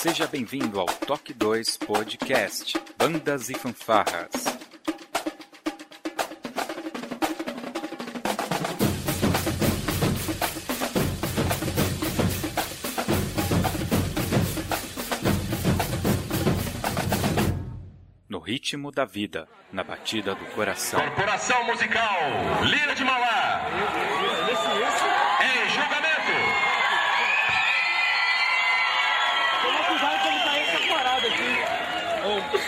Seja bem-vindo ao Toque 2 Podcast Bandas e Fanfarras. No ritmo da vida, na batida do coração. Corporação Musical Lira de Mauá. Em julgamento.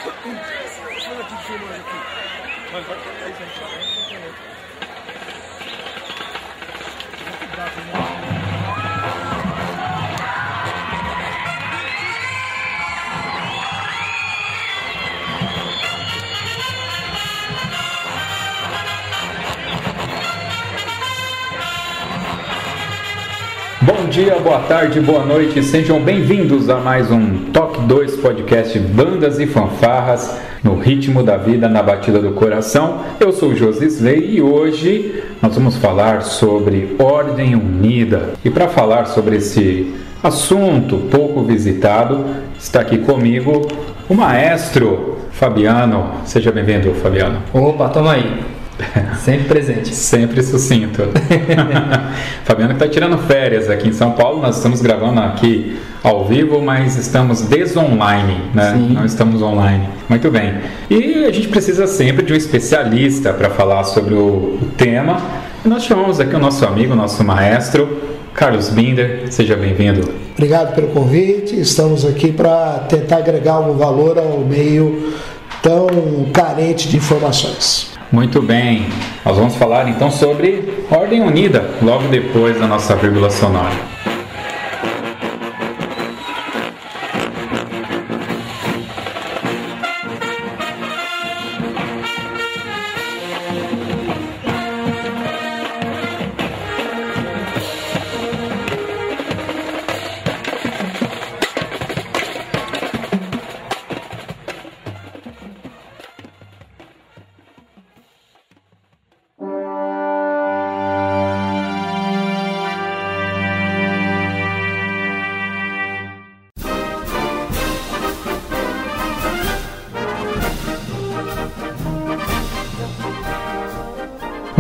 Thank you. Bom dia, boa tarde, boa noite, sejam bem-vindos a mais um Toque 2 podcast Bandas e Fanfarras no ritmo da vida, na batida do coração. Eu sou o Josisley e hoje nós vamos falar sobre Ordem Unida. E para falar sobre esse assunto pouco visitado, está aqui comigo o maestro Fabiano. Seja bem-vindo, Fabiano. Opa, toma aí. Sempre presente. Sempre sucinto. Fabiano está tirando férias aqui em São Paulo. Nós estamos gravando aqui ao vivo, mas estamos desonline, né? Sim. Não estamos online. Muito bem. E a gente precisa sempre de um especialista para falar sobre o, o tema. E nós chamamos aqui o nosso amigo, nosso maestro, Carlos Binder. Seja bem-vindo. Obrigado pelo convite. Estamos aqui para tentar agregar algum valor ao meio tão carente de informações. Muito bem. Nós vamos falar então sobre Ordem Unida, logo depois da nossa vírgula sonora.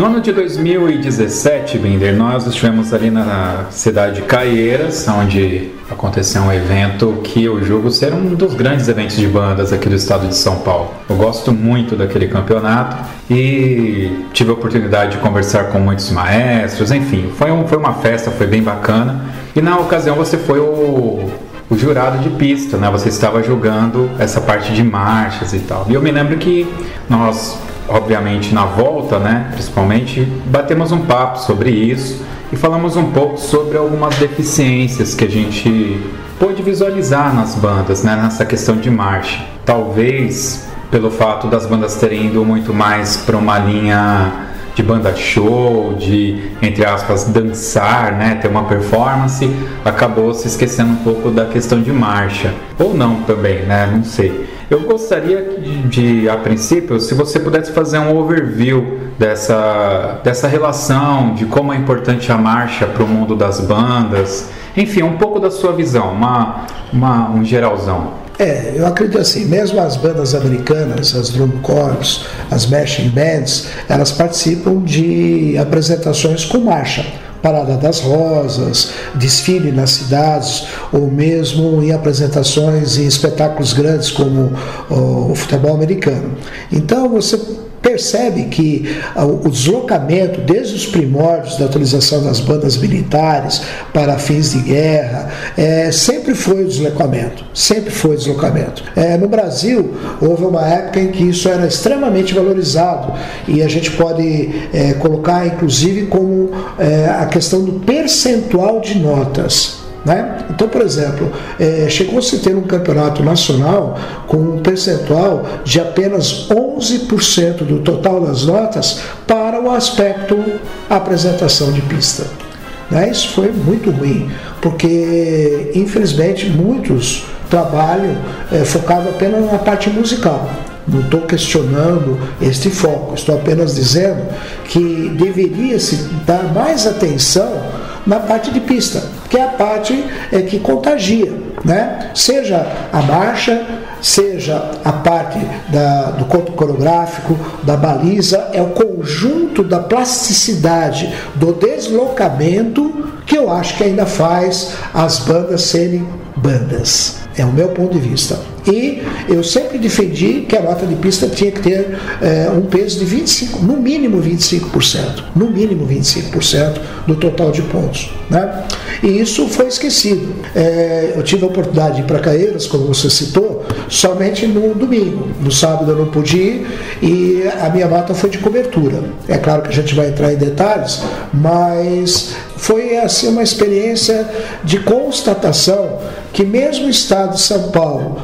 No ano de 2017, Binder, nós estivemos ali na cidade de Caieiras, onde aconteceu um evento que eu julgo ser um dos grandes eventos de bandas aqui do estado de São Paulo. Eu gosto muito daquele campeonato e tive a oportunidade de conversar com muitos maestros, enfim, foi, um, foi uma festa, foi bem bacana. E na ocasião você foi o, o jurado de pista, né? Você estava julgando essa parte de marchas e tal. E eu me lembro que nós obviamente na volta, né, principalmente, batemos um papo sobre isso e falamos um pouco sobre algumas deficiências que a gente pôde visualizar nas bandas, né, nessa questão de marcha. Talvez pelo fato das bandas terem ido muito mais para uma linha de banda show, de entre aspas dançar, né, ter uma performance, acabou se esquecendo um pouco da questão de marcha, ou não também, né, não sei. Eu gostaria de, a princípio, se você pudesse fazer um overview dessa, dessa relação, de como é importante a marcha para o mundo das bandas, enfim, um pouco da sua visão, uma, uma, um geralzão. É, eu acredito assim, mesmo as bandas americanas, as drum corps, as marching bands, elas participam de apresentações com marcha. Parada das Rosas, desfile nas cidades, ou mesmo em apresentações em espetáculos grandes como o futebol americano. Então você percebe que o deslocamento, desde os primórdios da utilização das bandas militares para fins de guerra, é, sempre foi o deslocamento, sempre foi o deslocamento. É, no Brasil, houve uma época em que isso era extremamente valorizado e a gente pode é, colocar, inclusive, como a questão do percentual de notas. Né? Então, por exemplo, é, chegou-se a ter um campeonato nacional com um percentual de apenas 11% do total das notas para o aspecto apresentação de pista. Né? Isso foi muito ruim, porque infelizmente muitos trabalham é, focado apenas na parte musical. Não estou questionando este foco, estou apenas dizendo que deveria se dar mais atenção na parte de pista, que é a parte é, que contagia. né? seja a marcha, seja a parte da, do corpo coreográfico, da baliza, é o conjunto da plasticidade, do deslocamento que eu acho que ainda faz as bandas serem bandas. É o meu ponto de vista. E eu sempre defendi que a nota de pista tinha que ter é, um peso de 25, no mínimo 25%, no mínimo 25% do total de pontos. Né? E isso foi esquecido. É, eu tive a oportunidade de ir para Caeiras, como você citou, somente no domingo. No sábado eu não pude ir e a minha nota foi de cobertura. É claro que a gente vai entrar em detalhes, mas foi assim uma experiência de constatação que mesmo o estado de São Paulo,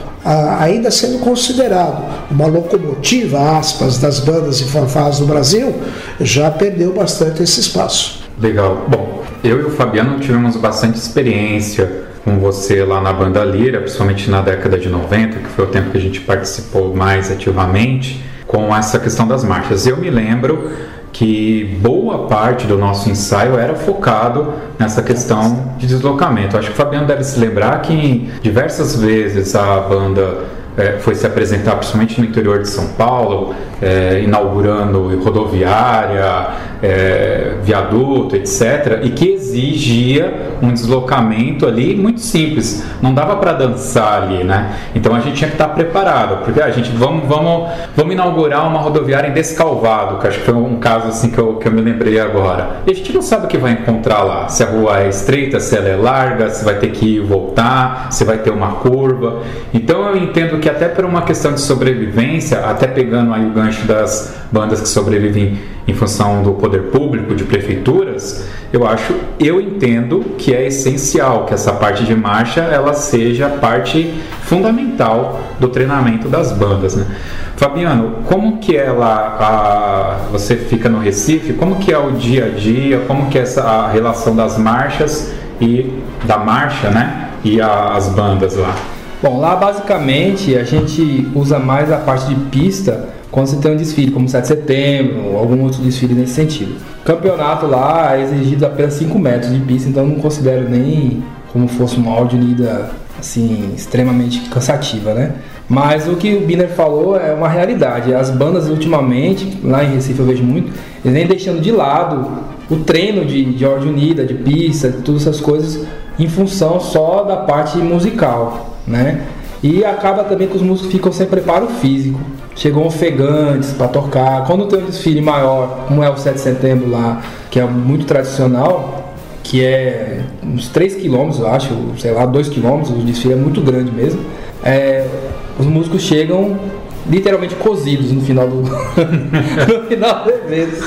ainda sendo considerado uma locomotiva, aspas, das bandas e fanfarras do Brasil, já perdeu bastante esse espaço. Legal. Bom, eu e o Fabiano tivemos bastante experiência com você lá na banda Lira, principalmente na década de 90, que foi o tempo que a gente participou mais ativamente com essa questão das marchas. Eu me lembro que boa parte do nosso ensaio era focado nessa questão de deslocamento. Acho que o Fabiano deve se lembrar que diversas vezes a banda é, foi se apresentar, principalmente no interior de São Paulo, é, inaugurando rodoviária, é, viaduto, etc., e que exigia um deslocamento ali muito simples. Não dava para dançar ali, né? Então a gente tinha que estar preparado, porque a gente vamos, vamos, vamos inaugurar uma rodoviária em Descalvado, que acho que foi um caso assim que eu, que eu me lembrei agora. E a gente não sabe o que vai encontrar lá, se a rua é estreita, se ela é larga, se vai ter que ir e voltar, se vai ter uma curva. Então eu entendo que até por uma questão de sobrevivência, até pegando aí o gancho das bandas que sobrevivem em função do poder público, de prefeituras, eu acho, eu entendo que é essencial que essa parte de marcha ela seja parte fundamental do treinamento das bandas, né? Fabiano, como que lá, a, você fica no Recife, como que é o dia a dia, como que é essa, a relação das marchas e da marcha, né? E a, as bandas lá? Bom, lá basicamente a gente usa mais a parte de pista quando você tem um desfile, como 7 de setembro, ou algum outro desfile nesse sentido. Campeonato lá é exigido apenas 5 metros de pista, então não considero nem como fosse uma áudio unida assim, extremamente cansativa, né? Mas o que o Biner falou é uma realidade. As bandas ultimamente, lá em Recife eu vejo muito, eles vêm deixando de lado o treino de, de ordem unida, de pista, de todas essas coisas, em função só da parte musical, né? E acaba também que os músicos ficam sem preparo físico. Chegam ofegantes para tocar. Quando tem um desfile maior, como é o 7 de setembro lá, que é muito tradicional, que é uns 3 km, eu acho, sei lá, 2 km, o desfile é muito grande mesmo. É, os músicos chegam literalmente cozidos no final do no final do evento.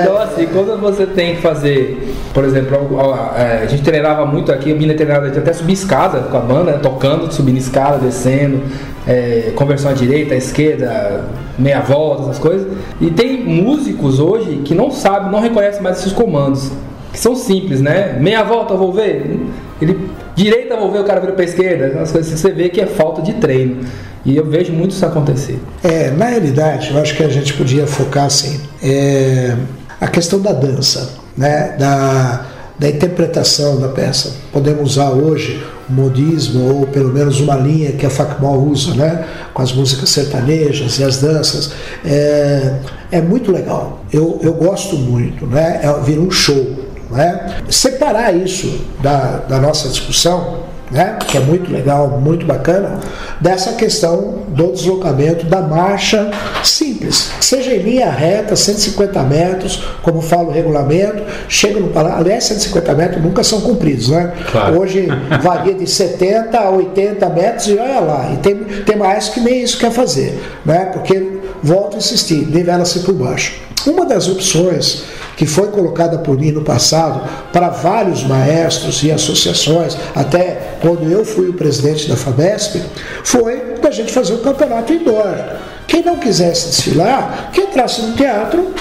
então assim, quando você tem que fazer, por exemplo, a, gente treinava muito aqui, a mina treinava até subir escada com a banda, né, tocando, subindo escada, descendo, é, conversão à direita, à esquerda, meia volta, essas coisas. E tem músicos hoje que não sabem, não reconhecem mais esses comandos, que são simples, né? Meia volta, vou ver. Ele direita, vou ver o cara vira para esquerda, as coisas que você vê que é falta de treino. E eu vejo muito isso acontecer. É, na realidade, eu acho que a gente podia focar assim, é, a questão da dança, né, da, da interpretação da peça. Podemos usar hoje modismo ou pelo menos uma linha que a Facmol usa, né, com as músicas sertanejas e as danças. É, é muito legal. Eu, eu gosto muito, né? É, vira um show. Né? Separar isso da, da nossa discussão né, que é muito legal, muito bacana, dessa questão do deslocamento da marcha simples, seja em linha reta, 150 metros, como fala o regulamento, chega no palácio, aliás, 150 metros nunca são cumpridos, né? Claro. Hoje varia de 70 a 80 metros e olha lá, e tem, tem mais que nem isso quer fazer, né? Porque, volto a insistir, nivela-se por baixo. Uma das opções que foi colocada por mim no passado para vários maestros e associações, até quando eu fui o presidente da FABESP, foi da gente fazer um campeonato indoor. Quem não quisesse desfilar, que entrasse no teatro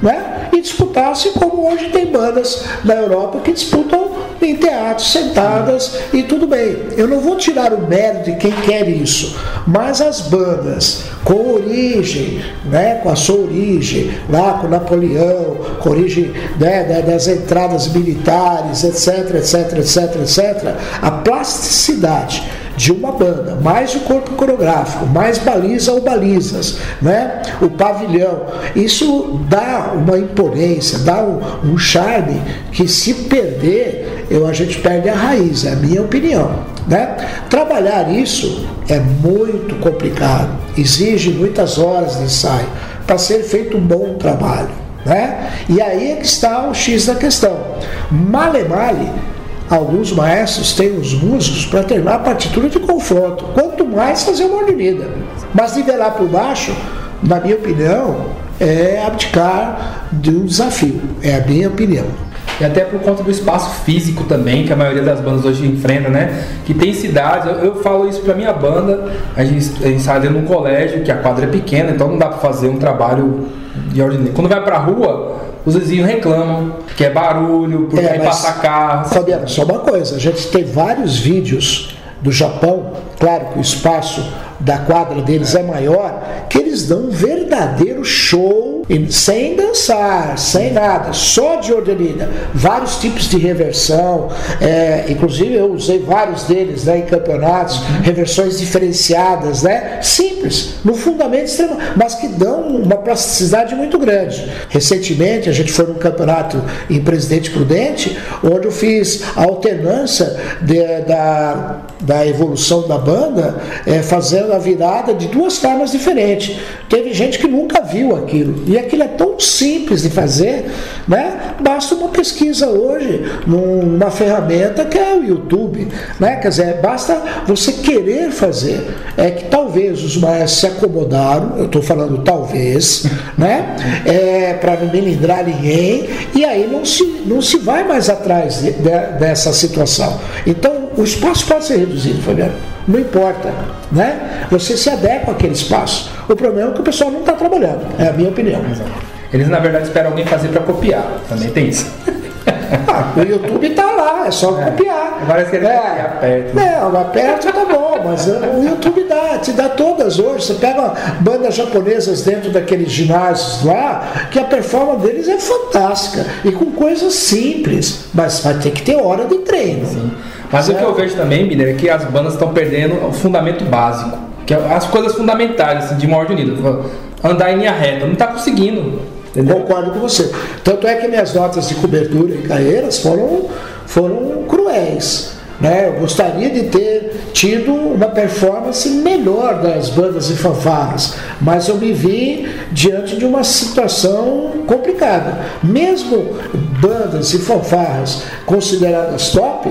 né, e disputasse como hoje tem bandas na Europa que disputam em teatros, sentadas e tudo bem. Eu não vou tirar o mérito de quem quer isso, mas as bandas com origem, né, com a sua origem, lá com Napoleão, com origem né, das entradas militares, etc, etc, etc, etc, a plasticidade de uma banda, mais o corpo coreográfico, mais baliza ou balizas, né? o pavilhão. Isso dá uma imponência, dá um, um charme que se perder, eu, a gente perde a raiz, é a minha opinião. Né? Trabalhar isso é muito complicado, exige muitas horas de ensaio para ser feito um bom trabalho. Né? E aí é que está o X da questão. Male male, alguns maestros têm os músicos para treinar a partitura de confronto, quanto mais fazer uma ordinida. Mas nivelar por baixo, na minha opinião, é abdicar de um desafio, é a minha opinião. E até por conta do espaço físico também, que a maioria das bandas hoje enfrenta, né? Que tem cidades, eu, eu falo isso pra minha banda, a gente, a gente sai dentro de um colégio, que a quadra é pequena, então não dá pra fazer um trabalho de ordem. Quando vai pra rua, os vizinhos reclamam que é barulho, porque é, passa carro. Fabiano, só uma coisa, a gente tem vários vídeos do Japão, claro que o espaço da quadra deles é maior, que eles dão um verdadeiro show sem dançar, sem nada, só de ordenina, vários tipos de reversão, é, inclusive eu usei vários deles né, em campeonatos, reversões diferenciadas, né, simples, no fundamento extremo, mas que dão uma plasticidade muito grande. Recentemente a gente foi num campeonato em Presidente Prudente, onde eu fiz a alternância de, da, da evolução da banda, é, fazendo a virada de duas formas diferentes. Teve gente que nunca viu aquilo. E aquilo é tão simples de fazer, né? Basta uma pesquisa hoje numa ferramenta que é o YouTube, né? Quer dizer, basta você querer fazer. É que talvez os maestros se acomodaram, eu estou falando talvez, né? É, Para não melindrar ninguém, e aí não se, não se vai mais atrás de, de, dessa situação. Então, o espaço pode ser reduzido, Fabiano. Não importa, né? Você se adequa àquele espaço. O problema é que o pessoal não está trabalhando, é a minha opinião. Eles na verdade esperam alguém fazer para copiar, também tem isso. Ah, o YouTube está lá, é só é. copiar. Parece que ele é. perto. Não, perto tá bom, mas o YouTube dá, te dá todas hoje. Você pega bandas japonesas dentro daqueles ginásios lá, que a performance deles é fantástica e com coisas simples, mas vai ter que ter hora de treino. Sim. Mas o que eu vejo também, Miller, é que as bandas estão perdendo o fundamento básico, que é as coisas fundamentais assim, de uma ordem unida. Andar em linha reta, não está conseguindo. Entendeu? Concordo com você. Tanto é que minhas notas de cobertura e carreiras foram, foram cruéis. Né? Eu gostaria de ter tido uma performance melhor das bandas e fanfarras, mas eu me vi diante de uma situação complicada. Mesmo bandas e fanfarras consideradas top,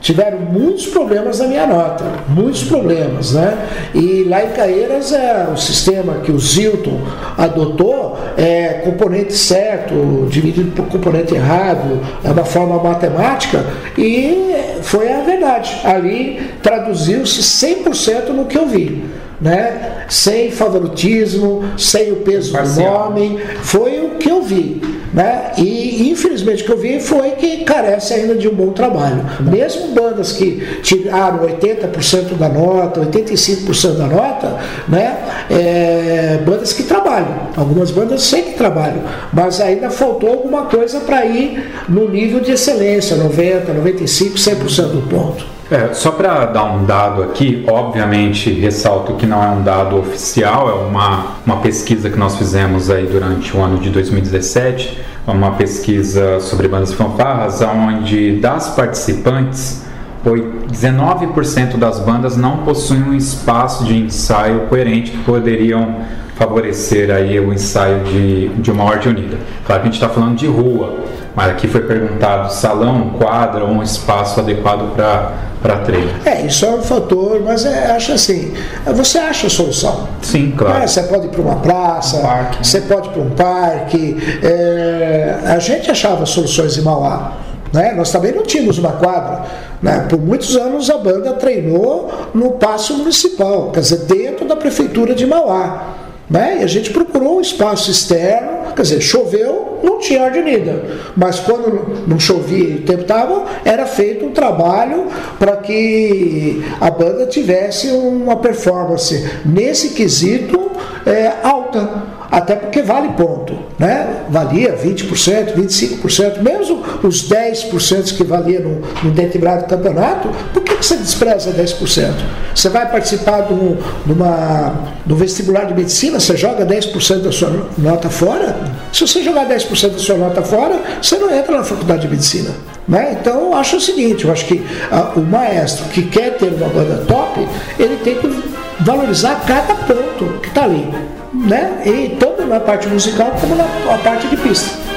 tiveram muitos problemas na minha nota, muitos problemas, né? E lá em Caeiras é o sistema que o Zilton adotou é componente certo, dividido por componente errado, é uma forma matemática e foi a verdade. Ali traduziu-se 100% no que eu vi. Né? Sem favoritismo, sem o peso Parcial. do nome, foi o que eu vi. Né? E infelizmente o que eu vi foi que carece ainda de um bom trabalho. Mesmo bandas que tiraram 80% da nota, 85% da nota, né? É, bandas que trabalham. Algumas bandas sei que trabalham, mas ainda faltou alguma coisa para ir no nível de excelência, 90, 95, 100% do ponto. É, só para dar um dado aqui, obviamente ressalto que não é um dado oficial, é uma, uma pesquisa que nós fizemos aí durante o ano de 2017, uma pesquisa sobre bandas fanfarras, onde das participantes, 19% das bandas não possuem um espaço de ensaio coerente que poderiam favorecer aí o ensaio de, de uma ordem unida. Claro que a gente está falando de rua, mas aqui foi perguntado salão, quadra um espaço adequado para treino. É, isso é um fator, mas é, acho assim, você acha a solução. Sim, claro. É, você pode ir para uma praça, um você pode ir para um parque. É, a gente achava soluções em Mauá. Né? Nós também não tínhamos uma quadra. Né? Por muitos anos a banda treinou no Passo Municipal, quer dizer, dentro da prefeitura de Mauá. Né? E a gente procurou um espaço externo Quer dizer, choveu, não tinha ordem unida. Mas quando não chovia e o tempo estava, era feito um trabalho para que a banda tivesse uma performance nesse quesito é, alta até porque vale ponto, né? Valia 20%, 25%, mesmo os 10% que valia no, no determinado campeonato, por que você despreza 10%? Você vai participar do, numa, do vestibular de medicina, você joga 10% da sua nota fora? Se você jogar 10% da sua nota fora, você não entra na faculdade de medicina. Né? Então eu acho o seguinte, eu acho que ah, o maestro que quer ter uma banda top, ele tem que valorizar cada ponto que está ali né? E tanto na parte musical como na parte de pista.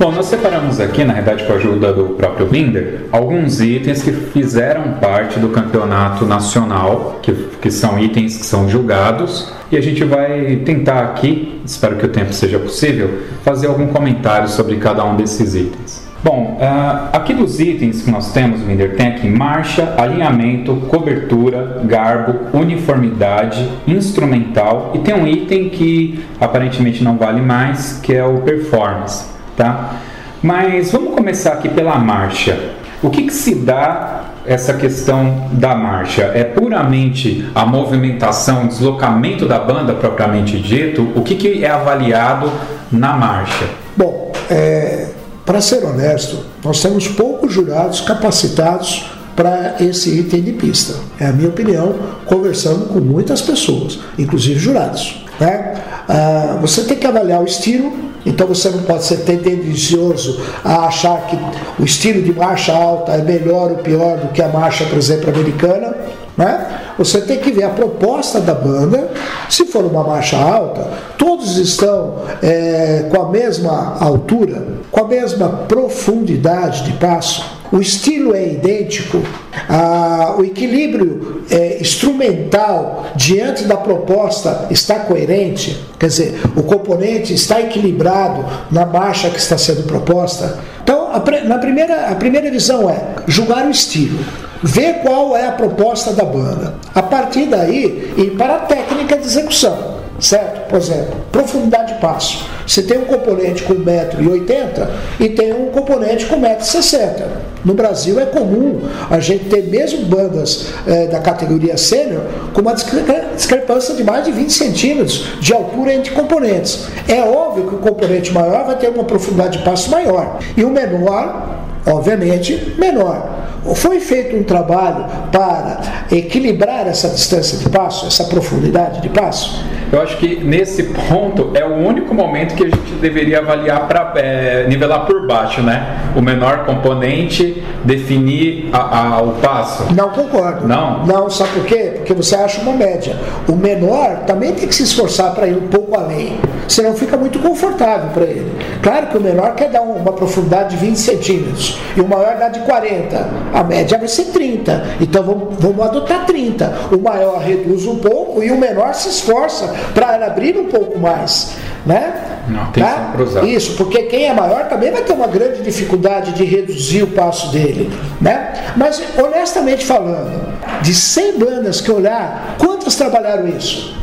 Bom, nós separamos aqui, na verdade com a ajuda do próprio Binder, alguns itens que fizeram parte do campeonato nacional, que, que são itens que são julgados, e a gente vai tentar aqui, espero que o tempo seja possível, fazer algum comentário sobre cada um desses itens. Bom, uh, aqui dos itens que nós temos, Binder, tem aqui marcha, alinhamento, cobertura, garbo, uniformidade, instrumental e tem um item que aparentemente não vale mais, que é o performance tá? Mas vamos começar aqui pela marcha. O que, que se dá essa questão da marcha? É puramente a movimentação, o deslocamento da banda propriamente dito? O que, que é avaliado na marcha? Bom, é, para ser honesto, nós temos poucos jurados capacitados para esse item de pista. É a minha opinião, conversando com muitas pessoas, inclusive jurados. Né? Ah, você tem que avaliar o estilo, então você não pode ser tendencioso a achar que o estilo de marcha alta é melhor ou pior do que a marcha, por exemplo, americana. Né? Você tem que ver a proposta da banda. Se for uma marcha alta, todos estão é, com a mesma altura, com a mesma profundidade de passo o estilo é idêntico, a, o equilíbrio é, instrumental diante da proposta está coerente, quer dizer, o componente está equilibrado na marcha que está sendo proposta. Então, a, na primeira, a primeira visão é julgar o estilo, ver qual é a proposta da banda. A partir daí, ir para a técnica de execução certo? Por exemplo, profundidade de passo. Você tem um componente com 1,80m e tem um componente com 1,60m. No Brasil é comum a gente ter mesmo bandas é, da categoria sênior com uma discrepância de mais de 20 centímetros de altura entre componentes. É óbvio que o componente maior vai ter uma profundidade de passo maior e o menor, obviamente, menor. Foi feito um trabalho para equilibrar essa distância de passo, essa profundidade de passo? Eu acho que nesse ponto é o único momento que a gente deveria avaliar para é, nivelar por baixo, né? O menor componente definir a, a, o passo. Não concordo. Não? Não, sabe por quê? Porque você acha uma média. O menor também tem que se esforçar para ir um pouco além, senão fica muito confortável para ele. Claro que o menor quer dar uma profundidade de 20 centímetros e o maior dá de 40 a média vai ser 30. Então vamos, vamos adotar 30. O maior reduz um pouco e o menor se esforça para abrir um pouco mais. Né? Não, tem tá? Isso, porque quem é maior também vai ter uma grande dificuldade de reduzir o passo dele. Né? Mas, honestamente falando, de 100 bandas que olhar, quantas trabalharam isso?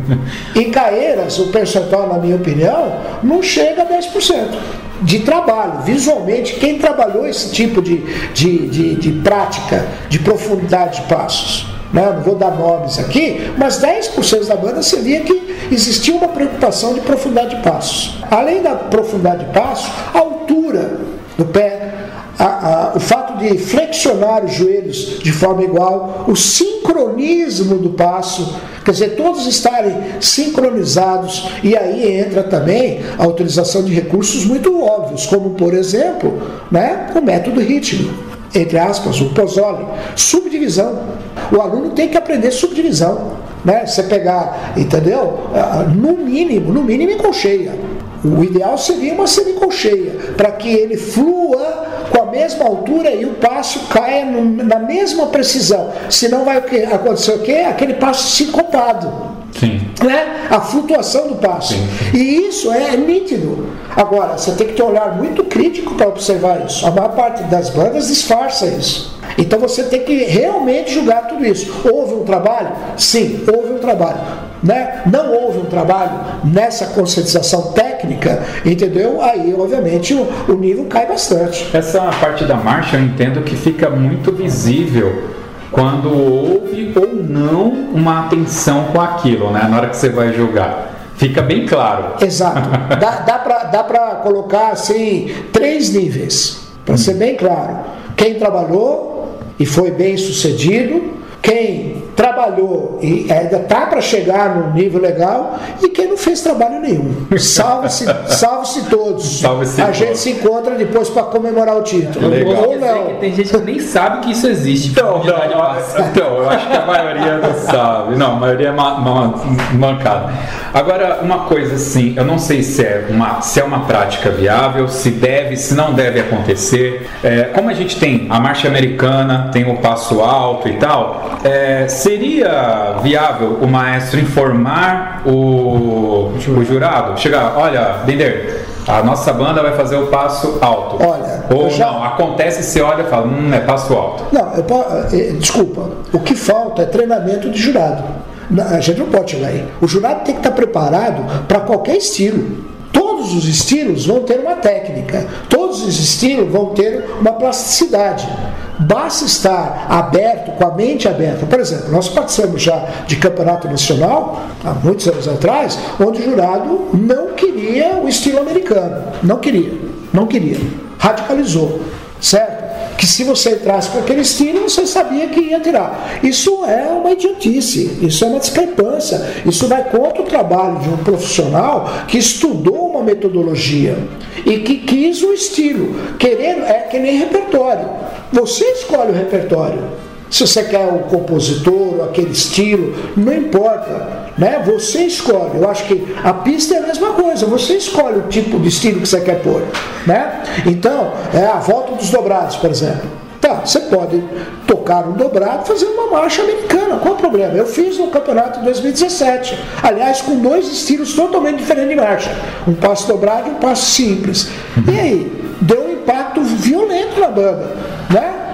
em Caeiras, o percentual, na minha opinião, não chega a 10% de trabalho. Visualmente, quem trabalhou esse tipo de, de, de, de prática, de profundidade de passos, né? não vou dar nomes aqui, mas 10% da banda você via que existia uma preocupação de profundidade de passos. Além da profundidade de passos, a altura do pé, a, a, o fato de flexionar os joelhos de forma igual, o sincronismo do passo, quer dizer, todos estarem sincronizados, e aí entra também a utilização de recursos muito óbvios, como por exemplo né, o método ritmo, entre aspas, o Pozzoli, subdivisão. O aluno tem que aprender subdivisão. Né? Você pegar, entendeu? Ah, no mínimo, no mínimo em colcheia. O ideal seria uma semicolcheia, para que ele flua com a mesma altura e o passo caia na mesma precisão. Senão vai acontecer o quê? Aquele passo sincopado Sim. Né? A flutuação do passo. E isso é nítido. Agora, você tem que ter um olhar muito crítico para observar isso. A maior parte das bandas disfarça isso. Então você tem que realmente julgar tudo isso. Houve um trabalho? Sim, houve um trabalho. Né? Não houve um trabalho nessa conscientização técnica, entendeu? Aí, obviamente, o, o nível cai bastante. Essa parte da marcha eu entendo que fica muito visível quando houve ou não uma atenção com aquilo, né? Na hora que você vai julgar. Fica bem claro. Exato. Dá, dá para colocar assim três níveis, para ser bem claro. Quem trabalhou e foi bem sucedido, quem trabalhou e ainda tá para chegar no nível legal e quem não fez trabalho nenhum. Salve-se salve todos. Salve-se A todos. gente se encontra depois para comemorar o título. Legal. Ou não. Tem gente que nem sabe que isso existe. Então, não, então, eu acho que a maioria não sabe. Não, a maioria é ma- ma- mancada. Agora, uma coisa assim, eu não sei se é uma, se é uma prática viável, se deve, se não deve acontecer. É, como a gente tem a marcha americana, tem o passo alto e tal, é, seria viável o maestro informar o, o jurado? Chegar, olha, Bender, a nossa banda vai fazer o passo alto. Olha, Ou já- não, acontece, você olha e fala, hum, é passo alto. Não, eu po- eh, desculpa. O que falta é treinamento de jurado. A gente não pode chegar aí. O jurado tem que estar preparado para qualquer estilo. Todos os estilos vão ter uma técnica, todos os estilos vão ter uma plasticidade. Basta estar aberto, com a mente aberta. Por exemplo, nós participamos já de campeonato nacional, há muitos anos atrás, onde o jurado não queria o estilo americano. Não queria, não queria. Radicalizou, certo? Que se você entrasse com aquele estilo, você sabia que ia tirar. Isso é uma idiotice, isso é uma discrepância, isso vai contra o trabalho de um profissional que estudou uma metodologia e que quis o estilo. Querendo, é que nem repertório. Você escolhe o repertório. Se você quer o compositor, aquele estilo, não importa. Né? Você escolhe. Eu acho que a pista é a mesma coisa. Você escolhe o tipo de estilo que você quer pôr. Né? Então, é a volta dos dobrados, por exemplo. Tá, você pode tocar um dobrado fazer uma marcha americana. Qual o problema? Eu fiz no campeonato em 2017. Aliás, com dois estilos totalmente diferentes de marcha. Um passo dobrado e um passo simples. E aí? Deu um impacto violento na banda. Né?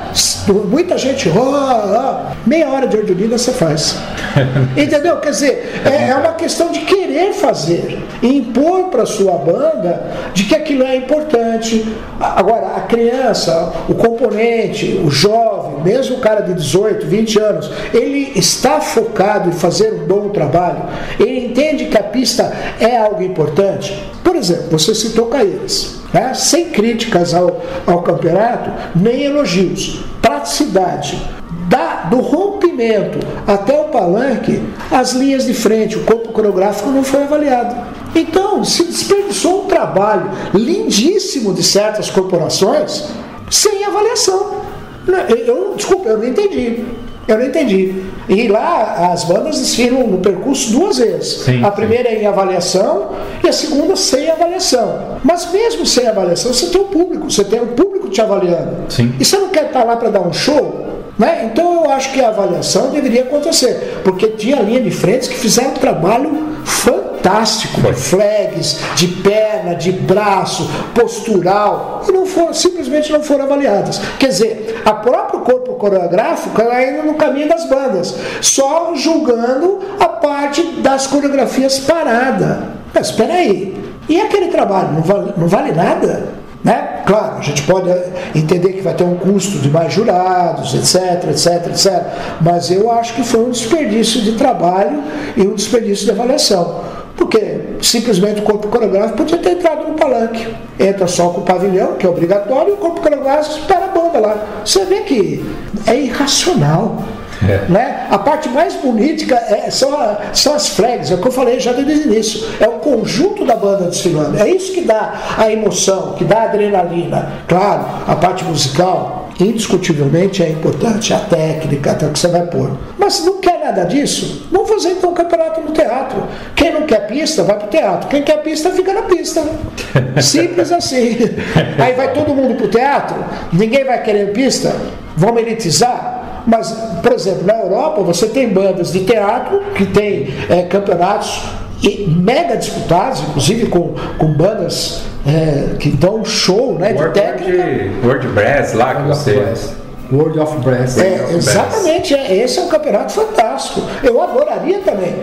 Muita gente, ó, ó, meia hora de ordilina você faz. Entendeu? Quer dizer, é, é uma questão de querer fazer, e impor para sua banda de que aquilo é importante. Agora, a criança, o componente, o jovem, mesmo o cara de 18, 20 anos, ele está focado em fazer um bom trabalho, ele entende que a pista é algo importante. Por exemplo, você citou Caeiras, né? sem críticas ao, ao campeonato, nem elogios. Praticidade. Da, do rompimento até o palanque, as linhas de frente, o corpo coreográfico não foi avaliado. Então, se desperdiçou um trabalho lindíssimo de certas corporações sem avaliação. Eu, desculpa, eu não entendi. Eu não entendi. E lá as bandas desfilam no percurso duas vezes. Sim, a sim. primeira é em avaliação e a segunda sem avaliação. Mas mesmo sem avaliação, você tem o público, você tem o público te avaliando. Sim. E você não quer estar lá para dar um show? Né? Então eu acho que a avaliação deveria acontecer, porque tinha linha de frentes que fizeram um trabalho fantástico, de flags, de perna, de braço, postural, e não foram, simplesmente não foram avaliadas. Quer dizer, a próprio corpo coreográfico ela indo no caminho das bandas, só julgando a parte das coreografias parada. Mas espera aí, e aquele trabalho não vale, não vale nada? Né? Claro, a gente pode entender que vai ter um custo de mais jurados, etc, etc, etc. Mas eu acho que foi um desperdício de trabalho e um desperdício de avaliação. Porque simplesmente o corpo coreográfico podia ter entrado no palanque. Entra só com o pavilhão, que é obrigatório, e o corpo coreográfico espera a banda lá. Você vê que é irracional. É. Né? A parte mais bonita é, são, a- são as flags, é o que eu falei já desde o início. É o conjunto da banda desfilando. É isso que dá a emoção, que dá a adrenalina. Claro, a parte musical, indiscutivelmente, é importante, a técnica, até o que você vai pôr. Mas se não quer nada disso, vamos fazer então um campeonato no teatro. Quem não quer pista, vai pro teatro. Quem quer pista, fica na pista. Simples assim. Aí vai todo mundo pro teatro, ninguém vai querer pista, vamos elitizar. Mas, por exemplo, na Europa você tem bandas de teatro que tem é, campeonatos e mega disputados, inclusive com, com bandas é, que dão show né, de World, técnica. World Brass lá que World você. World of Brass. É, exatamente, é, esse é um campeonato fantástico. Eu adoraria também.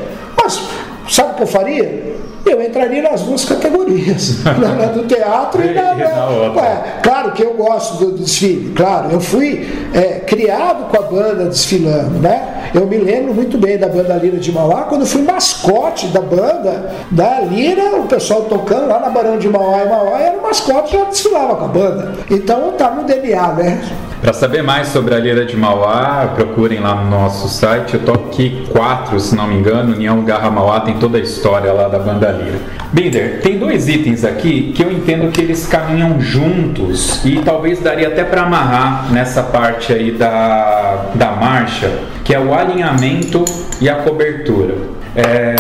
Sabe o que eu faria? Eu entraria nas duas categorias, na, do teatro e na. Na. Ué, claro que eu gosto do, do desfile, claro. Eu fui é, criado com a banda desfilando, né? Eu me lembro muito bem da banda Lira de Mauá, quando eu fui mascote da banda da Lira, o pessoal tocando lá na Barão de Mauá e Mauá, era o mascote já desfilava com a banda. Então tá no DNA, né? Para saber mais sobre a Lira de Mauá, procurem lá no nosso site, o Toque 4, se não me engano, União Garra Mauá tem toda a história lá da banda Lira. Binder, tem dois itens aqui que eu entendo que eles caminham juntos e talvez daria até para amarrar nessa parte aí da, da marcha, que é o alinhamento e a cobertura. É,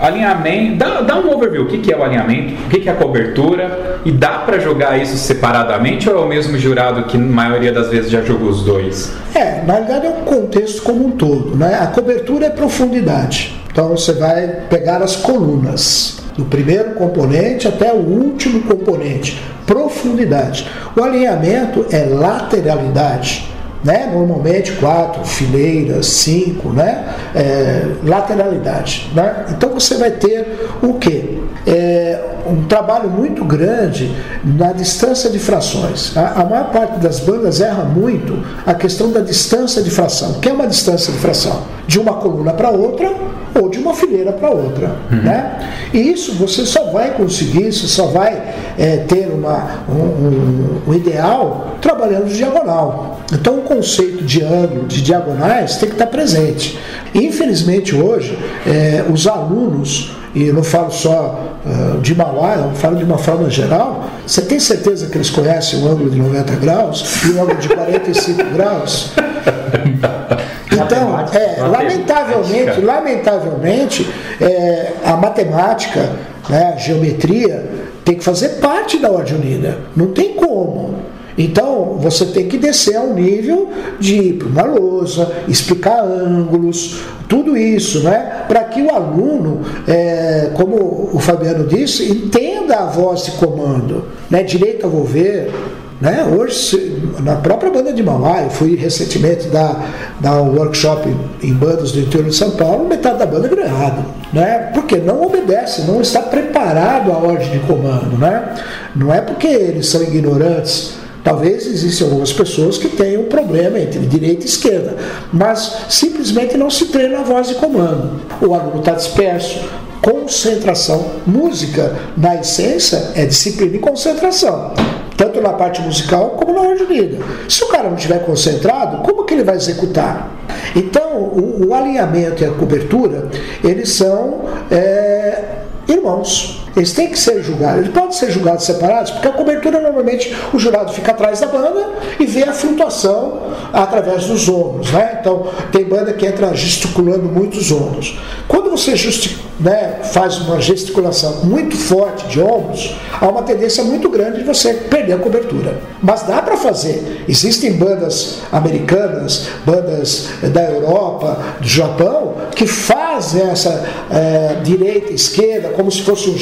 alinhamento, dá, dá um overview, o que, que é o alinhamento, o que, que é a cobertura e dá para jogar isso separadamente ou é o mesmo jurado que na maioria das vezes já jogou os dois? É, na realidade é um contexto como um todo. Né? A cobertura é profundidade. Então você vai pegar as colunas, do primeiro componente até o último componente. Profundidade. O alinhamento é lateralidade. Né? Normalmente quatro fileiras, cinco, né? É, lateralidade. Né? Então você vai ter o que? É, um trabalho muito grande na distância de frações. A, a, maior parte das bandas erra muito a questão da distância de fração. O que é uma distância de fração? De uma coluna para outra ou de uma fileira para outra. Uhum. Né? E isso você só vai conseguir, você só vai é, ter uma, um, um, um ideal trabalhando de diagonal. Então o conceito de ângulo, de diagonais, tem que estar presente. Infelizmente hoje, é, os alunos, e eu não falo só uh, de Mauá, eu falo de uma forma geral, você tem certeza que eles conhecem o ângulo de 90 graus e o ângulo de 45 graus? Então, é, lamentavelmente, lamentavelmente, é, a matemática, né, a geometria, tem que fazer parte da ordem unida. Não tem como. Então, você tem que descer ao nível de ir para uma lousa, explicar ângulos, tudo isso, né? Para que o aluno, é, como o Fabiano disse, entenda a voz de comando, né? Direito a volver, né? Hoje, na própria banda de Mauá, eu fui recentemente dar, dar um workshop em bandas do interior de São Paulo, metade da banda virou errado. Né? Porque não obedece, não está preparado à ordem de comando. Né? Não é porque eles são ignorantes. Talvez existam algumas pessoas que tenham problema entre direita e esquerda, mas simplesmente não se treina a voz de comando. O aluno está disperso, concentração. Música, na essência, é disciplina e concentração tanto na parte musical como na ordem. Se o cara não estiver concentrado, como que ele vai executar? Então, o, o alinhamento e a cobertura, eles são é, irmãos. Eles têm que ser julgados. Eles podem ser julgados separados, porque a cobertura normalmente o jurado fica atrás da banda e vê a flutuação através dos ombros. Né? Então tem banda que entra gesticulando muitos ombros. Quando você né, faz uma gesticulação muito forte de ombros, há uma tendência muito grande de você perder a cobertura. Mas dá para fazer. Existem bandas americanas, bandas da Europa, do Japão, que fazem essa é, direita, esquerda, como se fosse um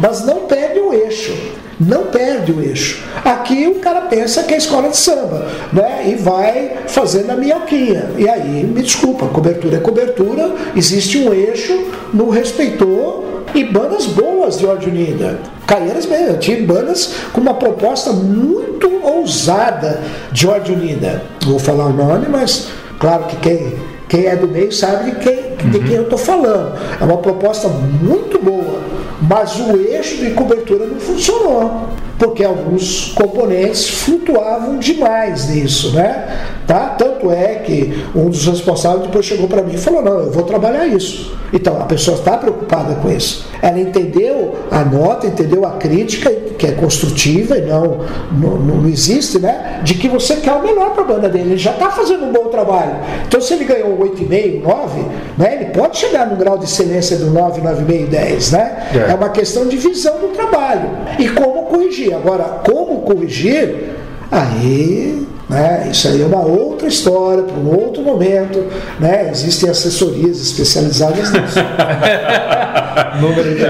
mas não perde o eixo. Não perde o eixo. Aqui o cara pensa que é escola de samba, né? E vai fazendo a minhoquinha. E aí, me desculpa, cobertura é cobertura, existe um eixo, não respeitou, e bandas boas de ordem unida. Caieiras mesmo, eu tive bandas com uma proposta muito ousada de ordem unida. Não vou falar o nome, mas claro que quem, quem é do meio sabe de quem, de quem eu estou falando. É uma proposta muito boa, mas o eixo de cobertura não funcionou, porque alguns componentes flutuavam demais nisso, né? Tá? Tanto é que um dos responsáveis depois chegou para mim e falou: não, eu vou trabalhar isso. Então a pessoa está preocupada com isso. Ela entendeu a nota, entendeu a crítica, que é construtiva e não, não, não existe, né? De que você quer o melhor para a banda dele. Ele já está fazendo um bom trabalho. Então se ele ganhou 8,5, 9, né? ele pode chegar no grau de excelência do 9, 9,5, 10, né? É. é uma questão de visão do trabalho. E como corrigir. Agora, como corrigir, aí Né? Isso aí é uma outra história, para um outro momento. Né? Existem assessorias especializadas nisso. Número de.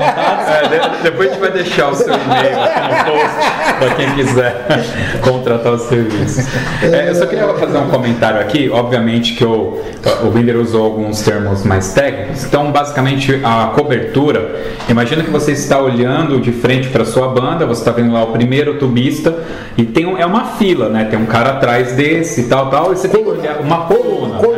É, de- depois a gente vai deixar o seu e-mail aqui no post para quem quiser contratar o serviço. É, eu só queria fazer um comentário aqui. Obviamente que o, o Binder usou alguns termos mais técnicos. Então, basicamente, a cobertura. Imagina que você está olhando de frente para sua banda, você está vendo lá o primeiro tubista e tem um- é uma fila, né? Tem um cara atrás desse e tal, tal, e você tem que olhar uma coluna. Coluna.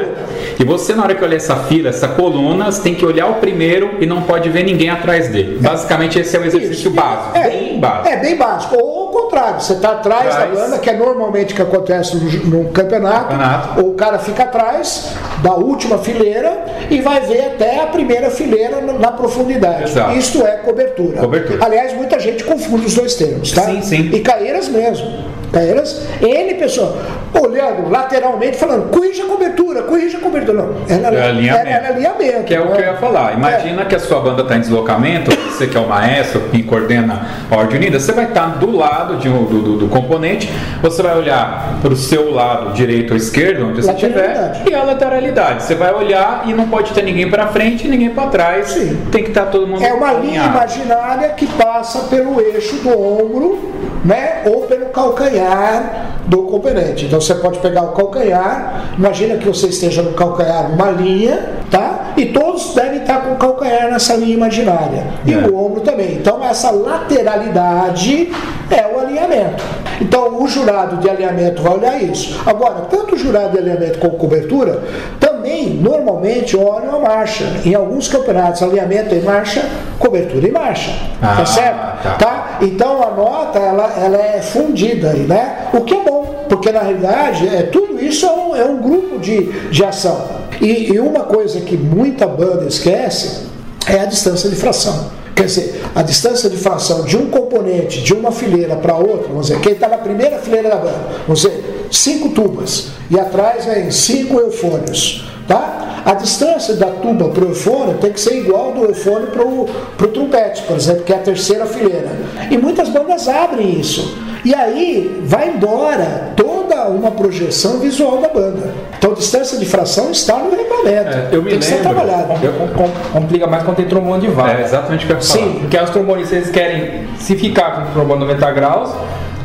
E você, na hora que olhar essa fila, essa coluna, você tem que olhar o primeiro e não pode ver ninguém atrás dele. Basicamente, esse é o exercício básico. É, bem básico. É bem básico. Ou contrário, você está atrás Atrás. da banda, que é normalmente o que acontece no, no campeonato, Campeonato. o cara fica atrás da última fileira e vai ver até a primeira fileira na, profundidade. Exato. Isto é cobertura. Cobertura. Aliás, muita gente confunde os dois termos, tá? Sim, sim. E Caeiras mesmo. Caeiras, N pessoa olhando lateralmente, falando, corrija a cobertura, corrija a cobertura. Não, ela, É alinhamento. ela é alinhamento. Que é o que eu ia falar. Imagina que a sua banda está em deslocamento, você que é o maestro, quem coordena a ordem unida, você vai estar do lado de um- do, do- do componente, você vai olhar para o seu lado direito ou esquerdo, onde você estiver, e a lateralidade. Você vai olhar e não pode ter ninguém para frente e ninguém para trás. Sim. Tem que estar todo mundo É uma linha imaginária que passa pelo eixo do ombro, né? Ou pelo calcanhar do componente. Então você pode pegar o calcanhar, imagina que você esteja no calcanhar uma linha, tá? E todos devem estar com o calcanhar nessa linha imaginária. E É. o ombro também. Então essa lateralidade é o alinhamento. Então o jurado de alinhamento vai olhar isso. Agora, tanto o jurado de alinhamento como cobertura também normalmente olham a marcha. Em alguns campeonatos, alinhamento em marcha, cobertura em marcha. Ah, tá certo? tá. Tá? Então a nota ela, ela é fundida aí, né? O que é bom, porque na realidade é, tudo isso é um, é um grupo de, de ação. E, e uma coisa que muita banda esquece é a distância de fração. Quer dizer, a distância de fração de um componente, de uma fileira para outra, vamos dizer, quem está na primeira fileira da banda, vamos dizer, cinco tubas, e atrás vem cinco eufônios, tá? A distância da tuba para o eufônio tem que ser igual do eufônio para o trompete, por exemplo, que é a terceira fileira. E muitas bandas abrem isso. E aí vai embora toda uma projeção visual da banda. Então, distância de fração está no regulamento. É, eu me tem que ser lembro. trabalhado. Com- com- Complica mais quando tem trombone de vara. É exatamente o que eu ia falar. Sim. Porque os trombones, eles querem, se ficar com o trombone 90 graus,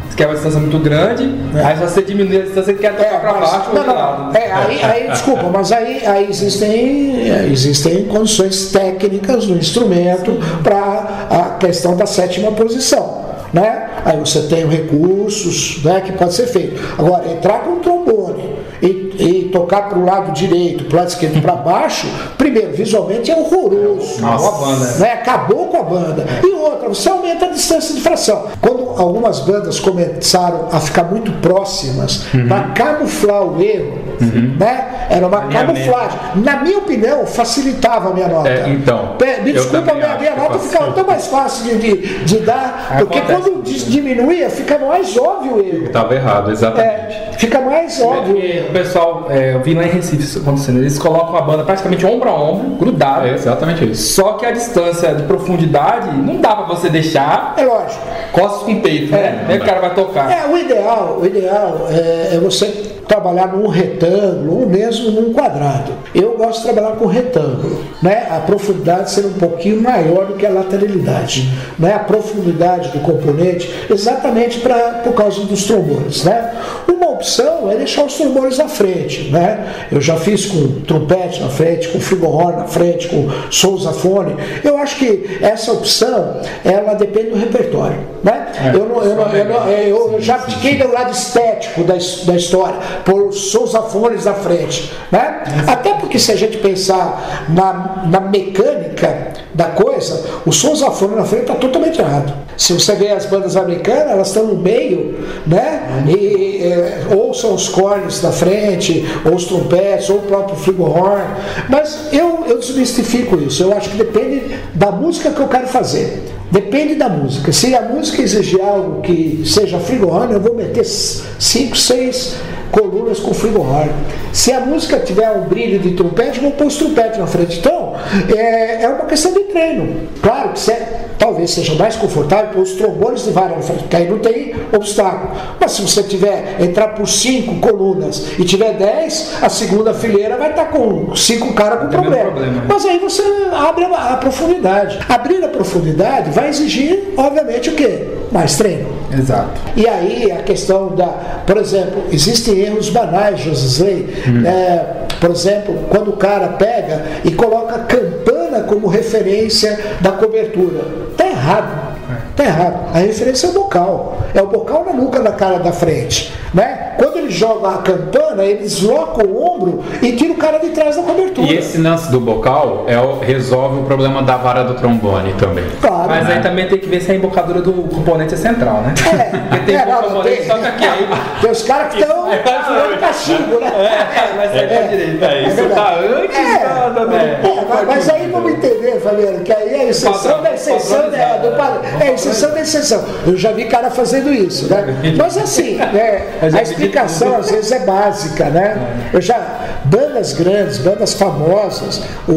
você quer uma distância muito grande, aí se você diminuir a distância, você quer tocar para É. mas- baixo ou não, não, lado. não. É, aí, aí, desculpa, mas aí, aí existem, é, existem condições técnicas do instrumento para a questão da sétima posição. Né? Aí você tem recursos né, que pode ser feito. Agora, entrar com um trombone e, e tocar para o lado direito, para o lado esquerdo, para baixo, primeiro, visualmente é horroroso. Nossa. a banda. Né? Acabou com a banda. E outra, você aumenta a distância de fração. Quando algumas bandas começaram a ficar muito próximas para camuflar o erro, né? Era uma camuflagem. Na minha opinião, facilitava a minha nota. É, então, Pe- Me desculpa, também minha, minha nota ficava tão mais fácil de, de, de dar, porque Acontece. quando dis- diminuía, fica mais óbvio o erro. Estava errado, exatamente. É, fica mais óbvio o E erro. o pessoal, é, eu vi lá em Recife isso acontecendo, eles colocam a banda praticamente ombro a ombro, grudado. É exatamente isso. Só que a distância de profundidade não dá pra você deixar É lógico. costas com peito, né? Aí o cara vai tocar. É, o ideal, o ideal é, é você trabalhar num retângulo ou mesmo num quadrado. Eu gosto de trabalhar com retângulo, né? A profundidade ser um pouquinho maior do que a lateralidade, né? A profundidade do componente, exatamente pra, por causa dos trombones, né? Uma opção é deixar os trombones na frente, né? Eu já fiz com trompete na frente, com flugelhorn na frente, com sousafone. Eu acho que essa opção, ela depende do repertório, né? eu, não, eu, não, eu, não- eu- já fiquei do lado estético da, da história, por sousafones na frente, né? Até porque se a gente pensar na, na mecânica da coisa, o sousafone na frente está totalmente errado. Se você vê as bandas americanas, elas estão no meio, né? E, é, ou são os cornes na frente, ou os trompetes, ou o próprio flugelhorn. Mas eu, eu desmistifico isso. Eu acho que depende da música que eu quero fazer. Depende da música. Se a música exigir algo que seja flugelhorn, eu vou meter 5, 6 colunas com frigobar. Se a música tiver um brilho de trompete, vou pôr os trompetes na frente. Então, é, é uma questão de treino. Claro que você, talvez seja mais confortável pôr os trombones de vara na frente, porque aí não tem obstáculo. Mas se você tiver, entrar por cinco colunas e tiver dez, a segunda fileira vai estar com cinco caras com problema. problema. Mas aí você abre a, a profundidade. Abrir a profundidade vai exigir, obviamente, o quê? Mais treino. Exato. E aí a questão da, por exemplo, existem erros banais, Josley. É, por exemplo, quando o cara pega e coloca a campana como referência da cobertura. Está errado. Está errado. A referência é o bocal. É o bocal na nuca da cara da frente. Né? Quando ele joga a campana, ele desloca o ombro e tira o cara de trás da cobertura. E esse lance do bocal é o- resolve o problema da vara do trombone também. Claro. Mas aí também tem que ver se a embocadura do componente é central, né? É, Porque tem é, não, componente tem- só que aqui aí. Tem os caras que estão dando castigo, né? É, mas aí tá direito. É, isso verdade. tá antes É, da, da, do- É, mas, mas aí vamos entender, Fabiano, que aí é a exceção da exceção da, do padrão. É exceção da exceção. Eu já vi cara fazendo isso, né? Mas assim, né, a explicação às vezes é básica, né? Eu já, bandas grandes, bandas famosas, o, o,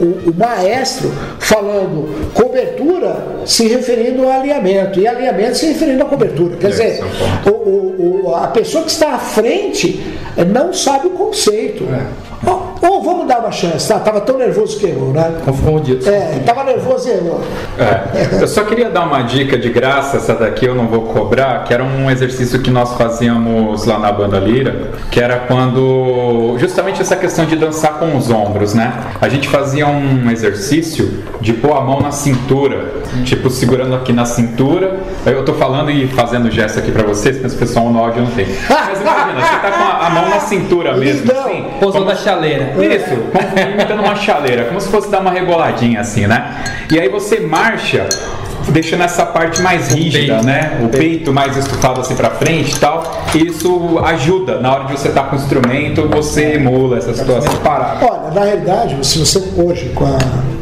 o- o maestro falando cobertura se referindo ao alinhamento, e alinhamento se referindo à cobertura. Quer dizer, esse é o a pessoa que está à frente eh, não sabe o conceito. Ou, ou vamos dar uma chance, tá? Tava tão nervoso que errou, né? Confundido. É, tava nervoso e errou. É, eu só queria dar uma dica de graça, essa daqui eu não vou cobrar, que era um exercício que nós fazíamos lá na banda Lira, que era quando justamente essa questão de dançar com os ombros, né? A gente fazia um exercício de pôr a mão na cintura, tipo segurando aqui na cintura. Eu tô falando e fazendo gesto aqui pra vocês, mas o pessoal no áudio não tem. Mas imagina, você tá com a, a mão na cintura mesmo, Então, assim. Pousou da chaleira. Isso, como imitando uma chaleira, como se fosse dar uma reboladinha assim, né? E aí você marcha deixando essa parte mais rígida, peito. né? O peito mais estufado assim pra frente e tal. Isso ajuda na hora de você estar com o instrumento, você emula essa situação. Parado. Olha, na realidade, se você hoje com a,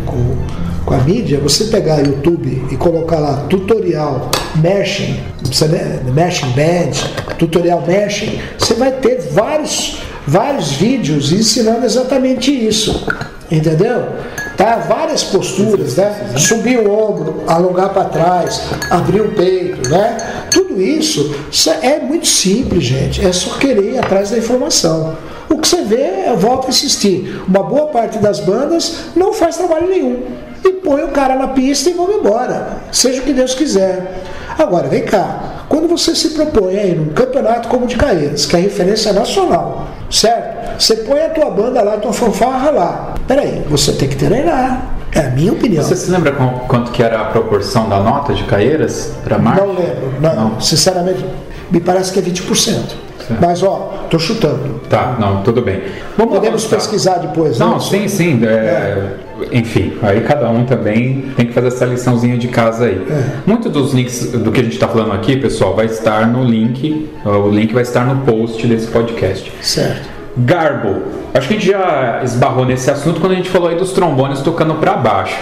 com, com a mídia, você pegar YouTube e colocar lá tutorial meshing, você, né, meshing band, tutorial meshing, você vai ter vários, vários vídeos ensinando exatamente isso. Entendeu? Tá? Várias posturas, né? Subir o ombro, alongar para trás, abrir o peito, né? Tudo isso é muito simples, gente. É só querer ir atrás da informação. O que você vê, eu volto a insistir, uma boa parte das bandas não faz trabalho nenhum. E põe o cara na pista e vamos embora. Seja o que Deus quiser. Agora, vem cá. Quando você se propõe aí num campeonato como o de Caeiras, que é referência nacional, certo? Você põe a tua banda lá, a tua fanfarra lá. Peraí, você tem que treinar. É a minha opinião. Você se lembra com- quanto que era a proporção da nota de Caeiras para marcha? Não lembro. Não, Sinceramente, me parece que é 20%. Mas, ó, tô chutando. Tá, não, tudo bem. Vamos Podemos avançar. pesquisar depois, Não, né? sim, sim. é, Enfim, aí cada um também tem que fazer essa liçãozinha de casa aí. Muito dos links do que a gente está falando aqui, pessoal, vai estar no link. O link vai estar no post desse podcast. Certo. Garbo. Acho que a gente já esbarrou nesse assunto quando a gente falou aí dos trombones tocando para baixo.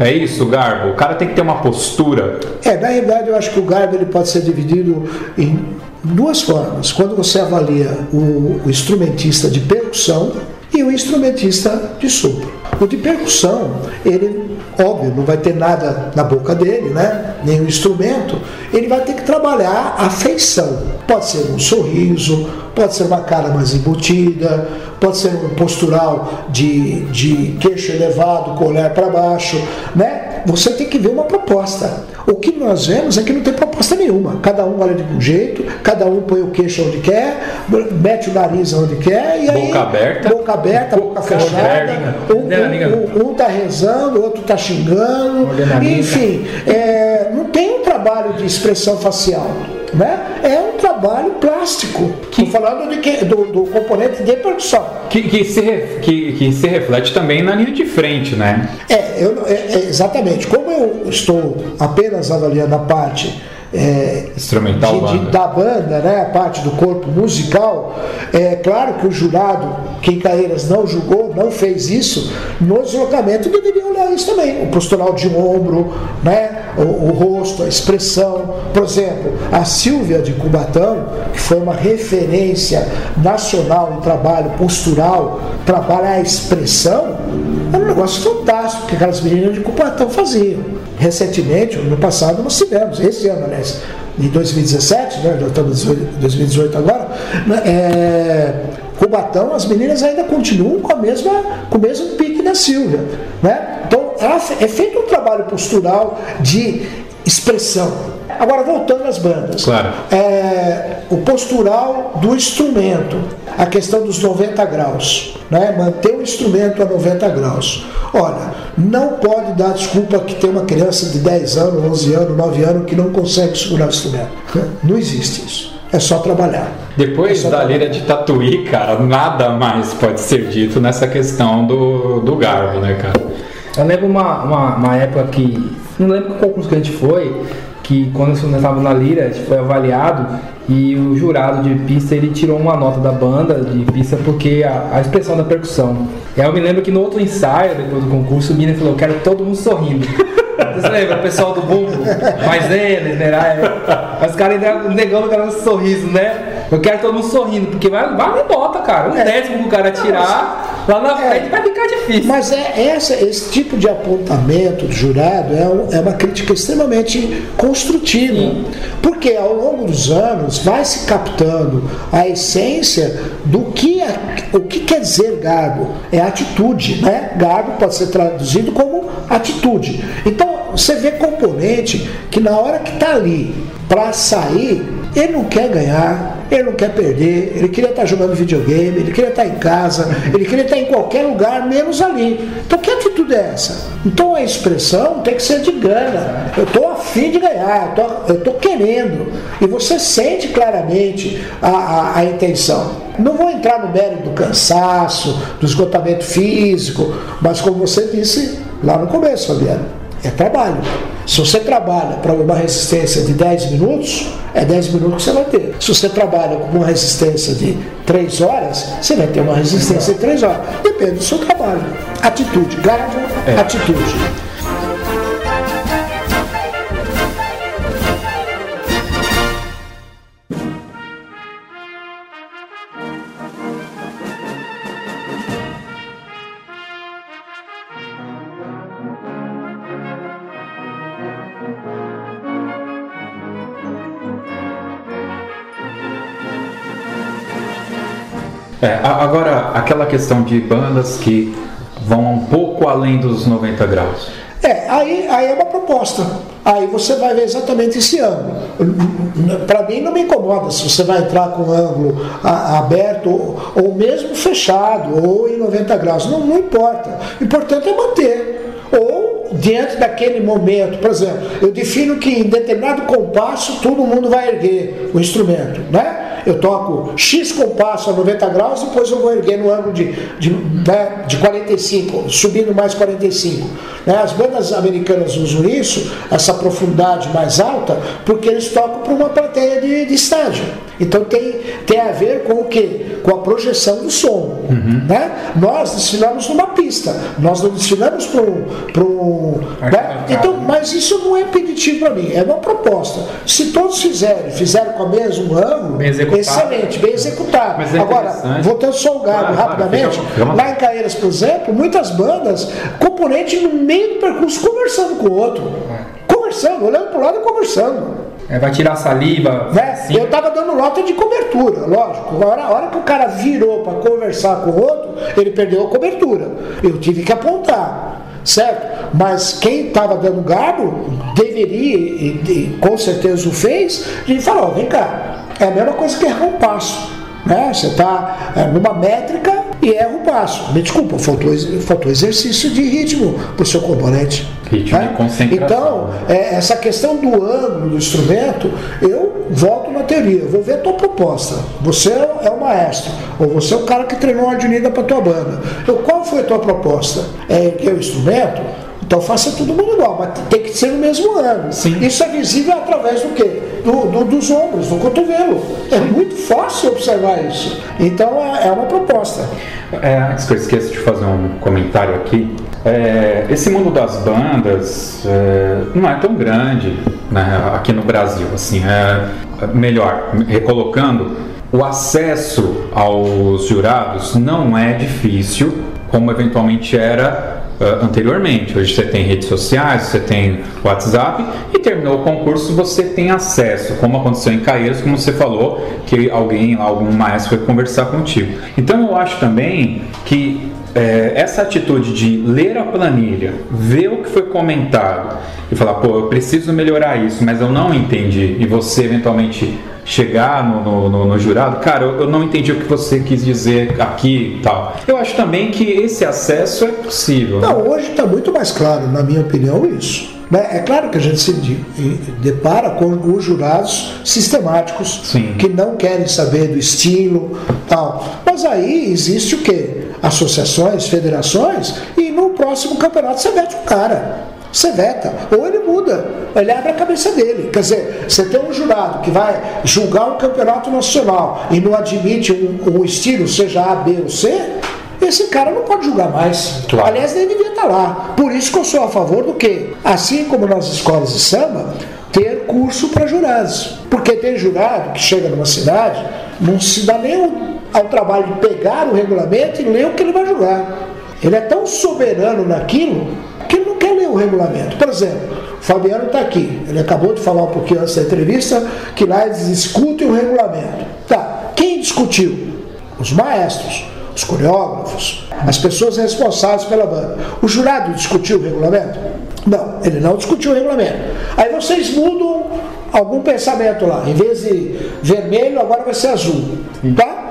É isso, Garbo? O cara tem que ter uma postura. É, na realidade eu acho que o garbo ele pode ser dividido em duas formas. Quando você avalia o, o instrumentista de percussão e o instrumentista de sopro. O de percussão, ele, óbvio, não vai ter nada na boca dele, né? Nenhum instrumento. Ele vai ter que trabalhar a feição. Pode ser um sorriso, pode ser uma cara mais embutida, pode ser um postural de, de queixo elevado, com o olhar para baixo, né? Você tem que ver uma proposta. O que nós vemos é que não tem proposta nenhuma. Cada um olha de um jeito, cada um põe o queixo onde quer, mete o nariz onde quer e aí. Boca aberta. Boca aberta, boca Boca fechada. Um, um, um, tá rezando, o outro tá xingando. Enfim, é, não tem um trabalho de expressão facial. Né? É um trabalho plástico. Estou falando de que, do, do componente de percussão. Que, que, se, que, que se reflete também na linha de frente, né? É, eu, é, é, exatamente. Como eu estou apenas avaliando a parte é, Instrumental de- de- banda. da banda, né, a parte do corpo musical. É claro que o jurado, que em Caeiras não julgou, não fez isso, no deslocamento deveria olhar isso também. O postural de ombro, né, o, o rosto, a expressão. Por exemplo, a Silvia de Cubatão, que foi uma referência nacional em trabalho postural, trabalha a expressão, era um negócio fantástico que aquelas meninas de Cubatão faziam. Recentemente, no passado, nós tivemos, esse ano, aliás, em 2017, né, nós estamos em 2018 agora, né, é, Cubatão, as meninas ainda continuam com, a mesma, com o mesmo pique da Silvia. Né? Então, fe- é feito um trabalho postural de expressão. Agora, voltando às bandas. Claro. É, o postural do instrumento, a questão dos 90 graus, né? manter o instrumento a 90 graus. Olha, não pode dar desculpa que tem uma criança de 10 anos, 11 anos, 9 anos que não consegue segurar o instrumento. Não existe isso. É só trabalhar. Depois É só da trabalhar. lira de Tatuí, cara, nada mais pode ser dito nessa questão do, do garbo, né, cara? Eu lembro uma, uma, uma época que. Não lembro qual concurso que a gente foi, que quando nós estávamos na Lira, a gente foi avaliado e o jurado de pista ele tirou uma nota da banda de pista porque a, a expressão da percussão. E aí eu me lembro que no outro ensaio, depois do concurso, o Mina falou: Quero todo mundo sorrindo. Você lembra? O pessoal do bumbo, mais eles, né? É. Os caras negando o cara sorriso, né? Eu quero todo mundo sorrindo, porque vai, vai bota, cara. Um décimo que o cara tirar, lá na É. frente vai ficar difícil. Mas é essa, esse tipo de apontamento do jurado é, um- é uma crítica extremamente construtiva. Porque ao longo dos anos vai se captando a essência do que, é- o que quer dizer garbo. É atitude, né? Garbo pode ser traduzido como atitude. Então você vê componente que na hora que está ali para sair, ele não quer ganhar, ele não quer perder, ele queria estar jogando videogame, ele queria estar em casa, ele queria estar em qualquer lugar, menos ali. Então que atitude é essa? Então a expressão tem que ser de gana. Eu estou afim de ganhar, eu estou querendo. E você sente claramente a, a, a intenção. Não vou entrar no mérito do cansaço, do esgotamento físico, mas como você disse lá no começo, Fabiano, é trabalho. Se você trabalha para uma resistência de 10 minutos, é 10 minutos que você vai ter. Se você trabalha com uma resistência de 3 horas, você vai ter uma resistência de 3 horas. Depende do seu trabalho. Atitude, garbo, atitude. É, agora, aquela questão de bandas que vão um pouco além dos 90 graus. É, aí, aí é uma proposta. Aí você vai ver exatamente esse ângulo. Para mim não me incomoda se você vai entrar com ângulo aberto ou, ou mesmo fechado ou em 90 graus. Não, não importa. O importante é manter. Ou diante daquele momento, por exemplo, eu defino que em determinado compasso todo mundo vai erguer o instrumento, né? Eu toco X compasso a 90 graus, depois eu vou erguer no ângulo de, de, né, de 45, subindo mais 45. Né? As bandas americanas usam isso, essa profundidade mais alta, porque eles tocam para uma plateia de, de estádio. Então tem, tem a ver com o quê? Com a projeção do som. Né? Nós desfilamos numa pista, nós não desfilamos para um. um, né? Então, mas isso não é impeditivo para mim, é uma proposta. Se todos fizerem, fizeram com o mesmo ângulo, Bem excelente, bem executado. É Agora, voltando só ao gado Claro, claro, rapidamente, fica- lá em Caeiras, por exemplo, muitas bandas, componente no meio do percurso conversando com o outro. Conversando, olhando para o lado e conversando. É, vai tirar saliva. Né? assim. Eu estava dando nota de cobertura, lógico. A hora, a hora que o cara virou para conversar com o outro, ele perdeu a cobertura. Eu tive que apontar, certo? Mas quem estava dando garbo deveria, e, e com certeza o fez, e falou: vem cá, é a mesma coisa que errar um passo. Né? Você está numa métrica e erra o passo. Me desculpa, faltou, faltou exercício de ritmo para o seu componente. Ritmo e concentração. Então, é, essa questão do ângulo do instrumento, eu volto na teoria, eu vou ver a tua proposta. Você é o- é maestro, ou você é o cara que treinou a unida para tua banda. Então, qual foi a tua proposta? É erguer o instrumento? Então faça todo mundo igual, mas tem que ser no mesmo ano. Sim. Isso é visível através do quê? Do, do- dos ombros, do cotovelo. É muito fácil observar isso. Então é, é uma proposta. É, antes que eu esqueça de fazer um comentário aqui, é, esse mundo das bandas é, não é tão grande né, aqui no Brasil. Assim, é, melhor, recolocando, o acesso aos jurados não é difícil, como eventualmente era ah, anteriormente. Hoje você tem redes sociais, você tem WhatsApp e terminou o concurso você tem acesso, como aconteceu em Caeiros, como você falou, que alguém, algum maestro foi conversar contigo. Então eu acho também que é, essa atitude de ler a planilha, ver o que foi comentado e falar, pô, eu preciso melhorar isso, mas eu não entendi, e você eventualmente chegar no, no- no- no jurado, cara, eu, eu não entendi o que você quis dizer aqui e tal. Eu acho também que esse acesso é possível. né? Não, hoje está muito mais claro, na minha opinião, isso. Né? É claro que a gente se de- depara com os jurados sistemáticos Sim. que não querem saber do estilo tal. Mas aí existe o quê? Associações, federações, e no próximo campeonato você vete o cara. Você veta, ou ele muda, ele abre a cabeça dele. Quer dizer, você tem um jurado que vai julgar um campeonato nacional e não admite um, um estilo, seja A, B ou C, esse cara não pode julgar mais. Claro. Aliás, nem devia estar lá. Por isso que eu sou a favor do quê? Assim como nas escolas de samba, ter curso para jurados. Porque tem jurado que chega numa cidade, não se dá nem o- ao trabalho de pegar o regulamento e ler o que ele vai julgar. Ele é tão soberano naquilo que ele não quer ler o regulamento. Por exemplo, o Fabiano está aqui. Ele acabou de falar um pouquinho antes da entrevista que lá eles discutem o regulamento. Tá, quem discutiu? Os maestros, os coreógrafos, as pessoas responsáveis pela banda. O jurado discutiu o regulamento? Não, ele não discutiu o regulamento. Aí vocês mudam algum pensamento lá. Em vez de vermelho, agora vai ser azul. Tá?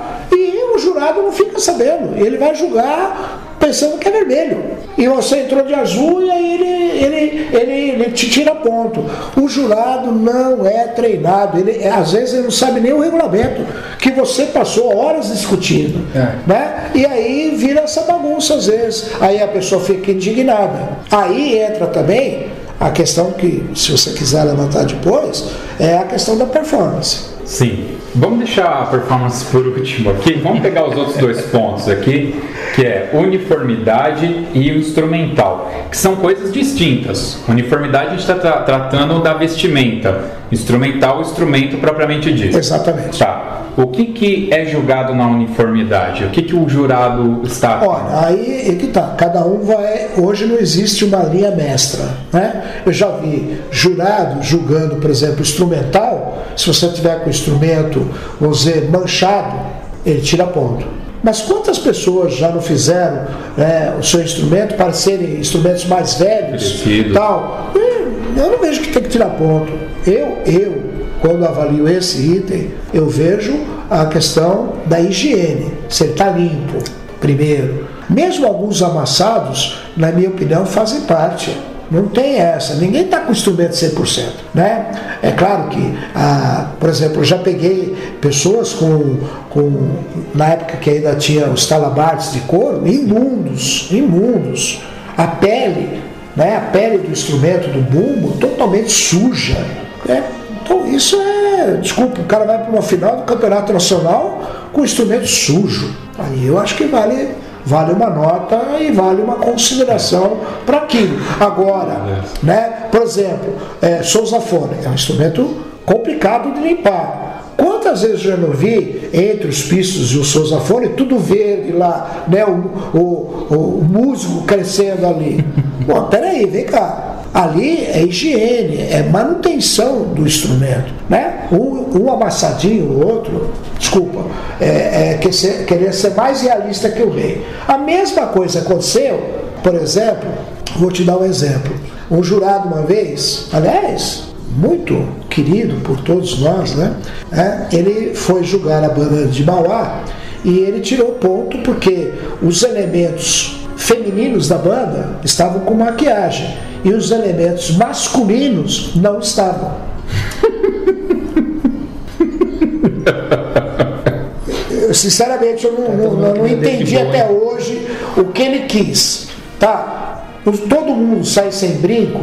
O jurado não fica sabendo. Ele vai julgar pensando que é vermelho. E você entrou de azul e aí ele, ele, ele, ele te tira ponto. O jurado não é treinado. Ele, às vezes ele não sabe nem o regulamento que você passou horas discutindo. É. Né? E aí vira essa bagunça às vezes. Aí a pessoa fica indignada. Aí entra também a questão que, se você quiser levantar depois, é a questão da performance. Sim. Vamos deixar a performance por último aqui. Vamos pegar os outros dois pontos aqui, que é uniformidade e instrumental, que são coisas distintas. Uniformidade a gente está tratando da vestimenta, instrumental, o instrumento propriamente dito. Exatamente. Tá. O que, que é julgado na uniformidade? O que, que o jurado está. Olha, aí é que tá. Cada um vai. Hoje não existe uma linha mestra. Né? Eu já vi jurado julgando, por exemplo, instrumental. Se você tiver com o instrumento, vamos dizer, manchado, ele tira ponto. Mas quantas pessoas já não fizeram né, o seu instrumento para serem instrumentos mais velhos Envelhecidos. tal? Hum, Eu não vejo que tem que tirar ponto. Eu, eu, quando avalio esse item, eu vejo a questão da higiene, se ele está limpo, primeiro. Mesmo alguns amassados, na minha opinião, fazem parte. Não tem essa, ninguém está com instrumento 100%. Né? É claro que, ah, por exemplo, eu já peguei pessoas com, com, na época que ainda tinha os talabartes de couro, imundos, imundos. A pele, né, a pele do instrumento, do bumbo, totalmente suja. né? Então isso é, desculpa, o cara vai para uma final do campeonato nacional com instrumento sujo. Aí eu acho que vale, vale uma nota e vale uma consideração para aquilo. Agora, né, por exemplo, é, sousafone é um instrumento complicado de limpar. Quantas vezes eu já não vi entre os pistos e o sousafone tudo verde lá, né? O, o, o músico crescendo ali. Pô, peraí, vem cá. Ali é higiene, é manutenção do instrumento. Né? Um, um amassadinho, o outro, desculpa, é, é quer ser- querer ser mais realista que o rei. A mesma coisa aconteceu, por exemplo, vou te dar um exemplo. Um jurado uma vez, aliás, muito querido por todos nós, né? É, ele foi julgar a banda de Mauá e ele tirou ponto porque os elementos femininos da banda estavam com maquiagem e os elementos masculinos não estavam. Eu, sinceramente, eu não, não- não- não entendi até hoje o que ele quis. Tá? todo mundo sai sem brinco,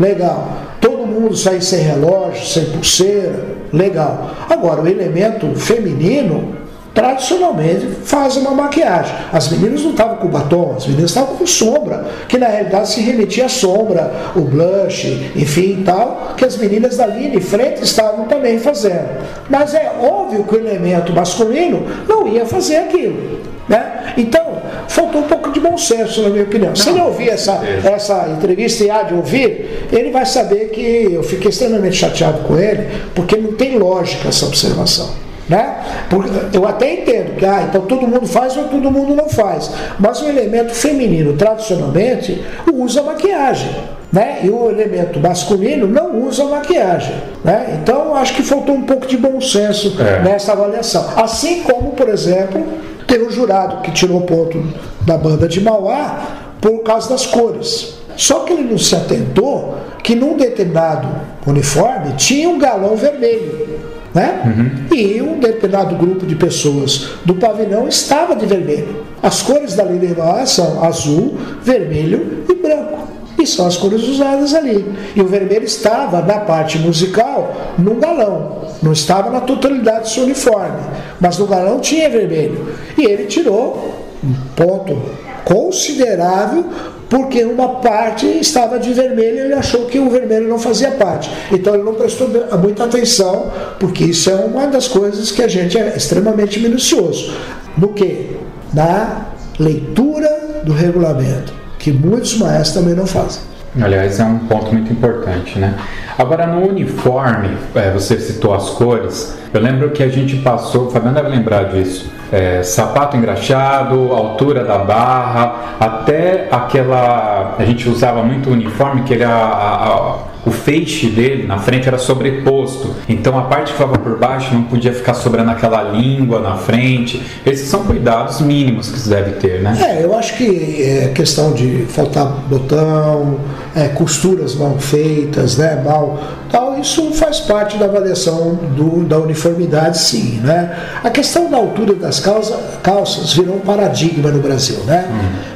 legal. Todo mundo sai sem relógio, sem pulseira, legal. Agora, o elemento feminino, tradicionalmente, faz uma maquiagem. As meninas não estavam com batom, as meninas estavam com sombra, que na realidade se remetia à sombra, o blush, enfim e tal, que as meninas da linha de frente estavam também fazendo. Mas é óbvio que o elemento masculino não ia fazer aquilo. Né? Então, faltou um pouco de bom senso, na minha opinião. Se ele ouvir essa, essa entrevista e há de ouvir, ele vai saber que eu fiquei extremamente chateado com ele, porque não tem lógica essa observação. Né? Porque eu até entendo que ah, então todo mundo faz ou todo mundo não faz. Mas o elemento feminino, tradicionalmente, usa maquiagem. Né? E o elemento masculino não usa maquiagem. Né? Então acho que faltou um pouco de bom senso É. nessa avaliação. Assim como, por exemplo, tem um jurado que tirou ponto da banda de Mauá por causa das cores. Só que ele não se atentou que num determinado uniforme tinha um galão vermelho. Né? E um determinado grupo de pessoas do pavilhão estava de vermelho. As cores da Mauá são azul, vermelho e branco. E são as cores usadas ali. E o vermelho estava na parte musical num galão, não estava na totalidade do seu uniforme. Mas no galão tinha vermelho. E ele tirou um ponto considerável porque uma parte estava de vermelho e ele achou que o vermelho não fazia parte. Então ele não prestou muita atenção, porque isso é uma das coisas que a gente é extremamente minucioso. No que? Na leitura do regulamento, que muitos maestros também não fazem. Aliás, é um ponto muito importante, né? Agora, no uniforme, é, você citou as cores, eu lembro que a gente passou, o Fabiano deve lembrar disso, é, sapato engraxado, altura da barra, até aquela. A gente usava muito uniforme que ele, a, a- a- o feixe dele na frente era sobreposto, então a parte que ficava por baixo não podia ficar sobrando aquela língua na frente. Esses são cuidados mínimos que se deve ter, né? É, eu acho que é questão de faltar botão, é, costuras mal feitas, né, mal, tal, isso faz parte da avaliação do- da uniformidade, sim, né? A questão da altura das calça- calças virou um paradigma no Brasil, né?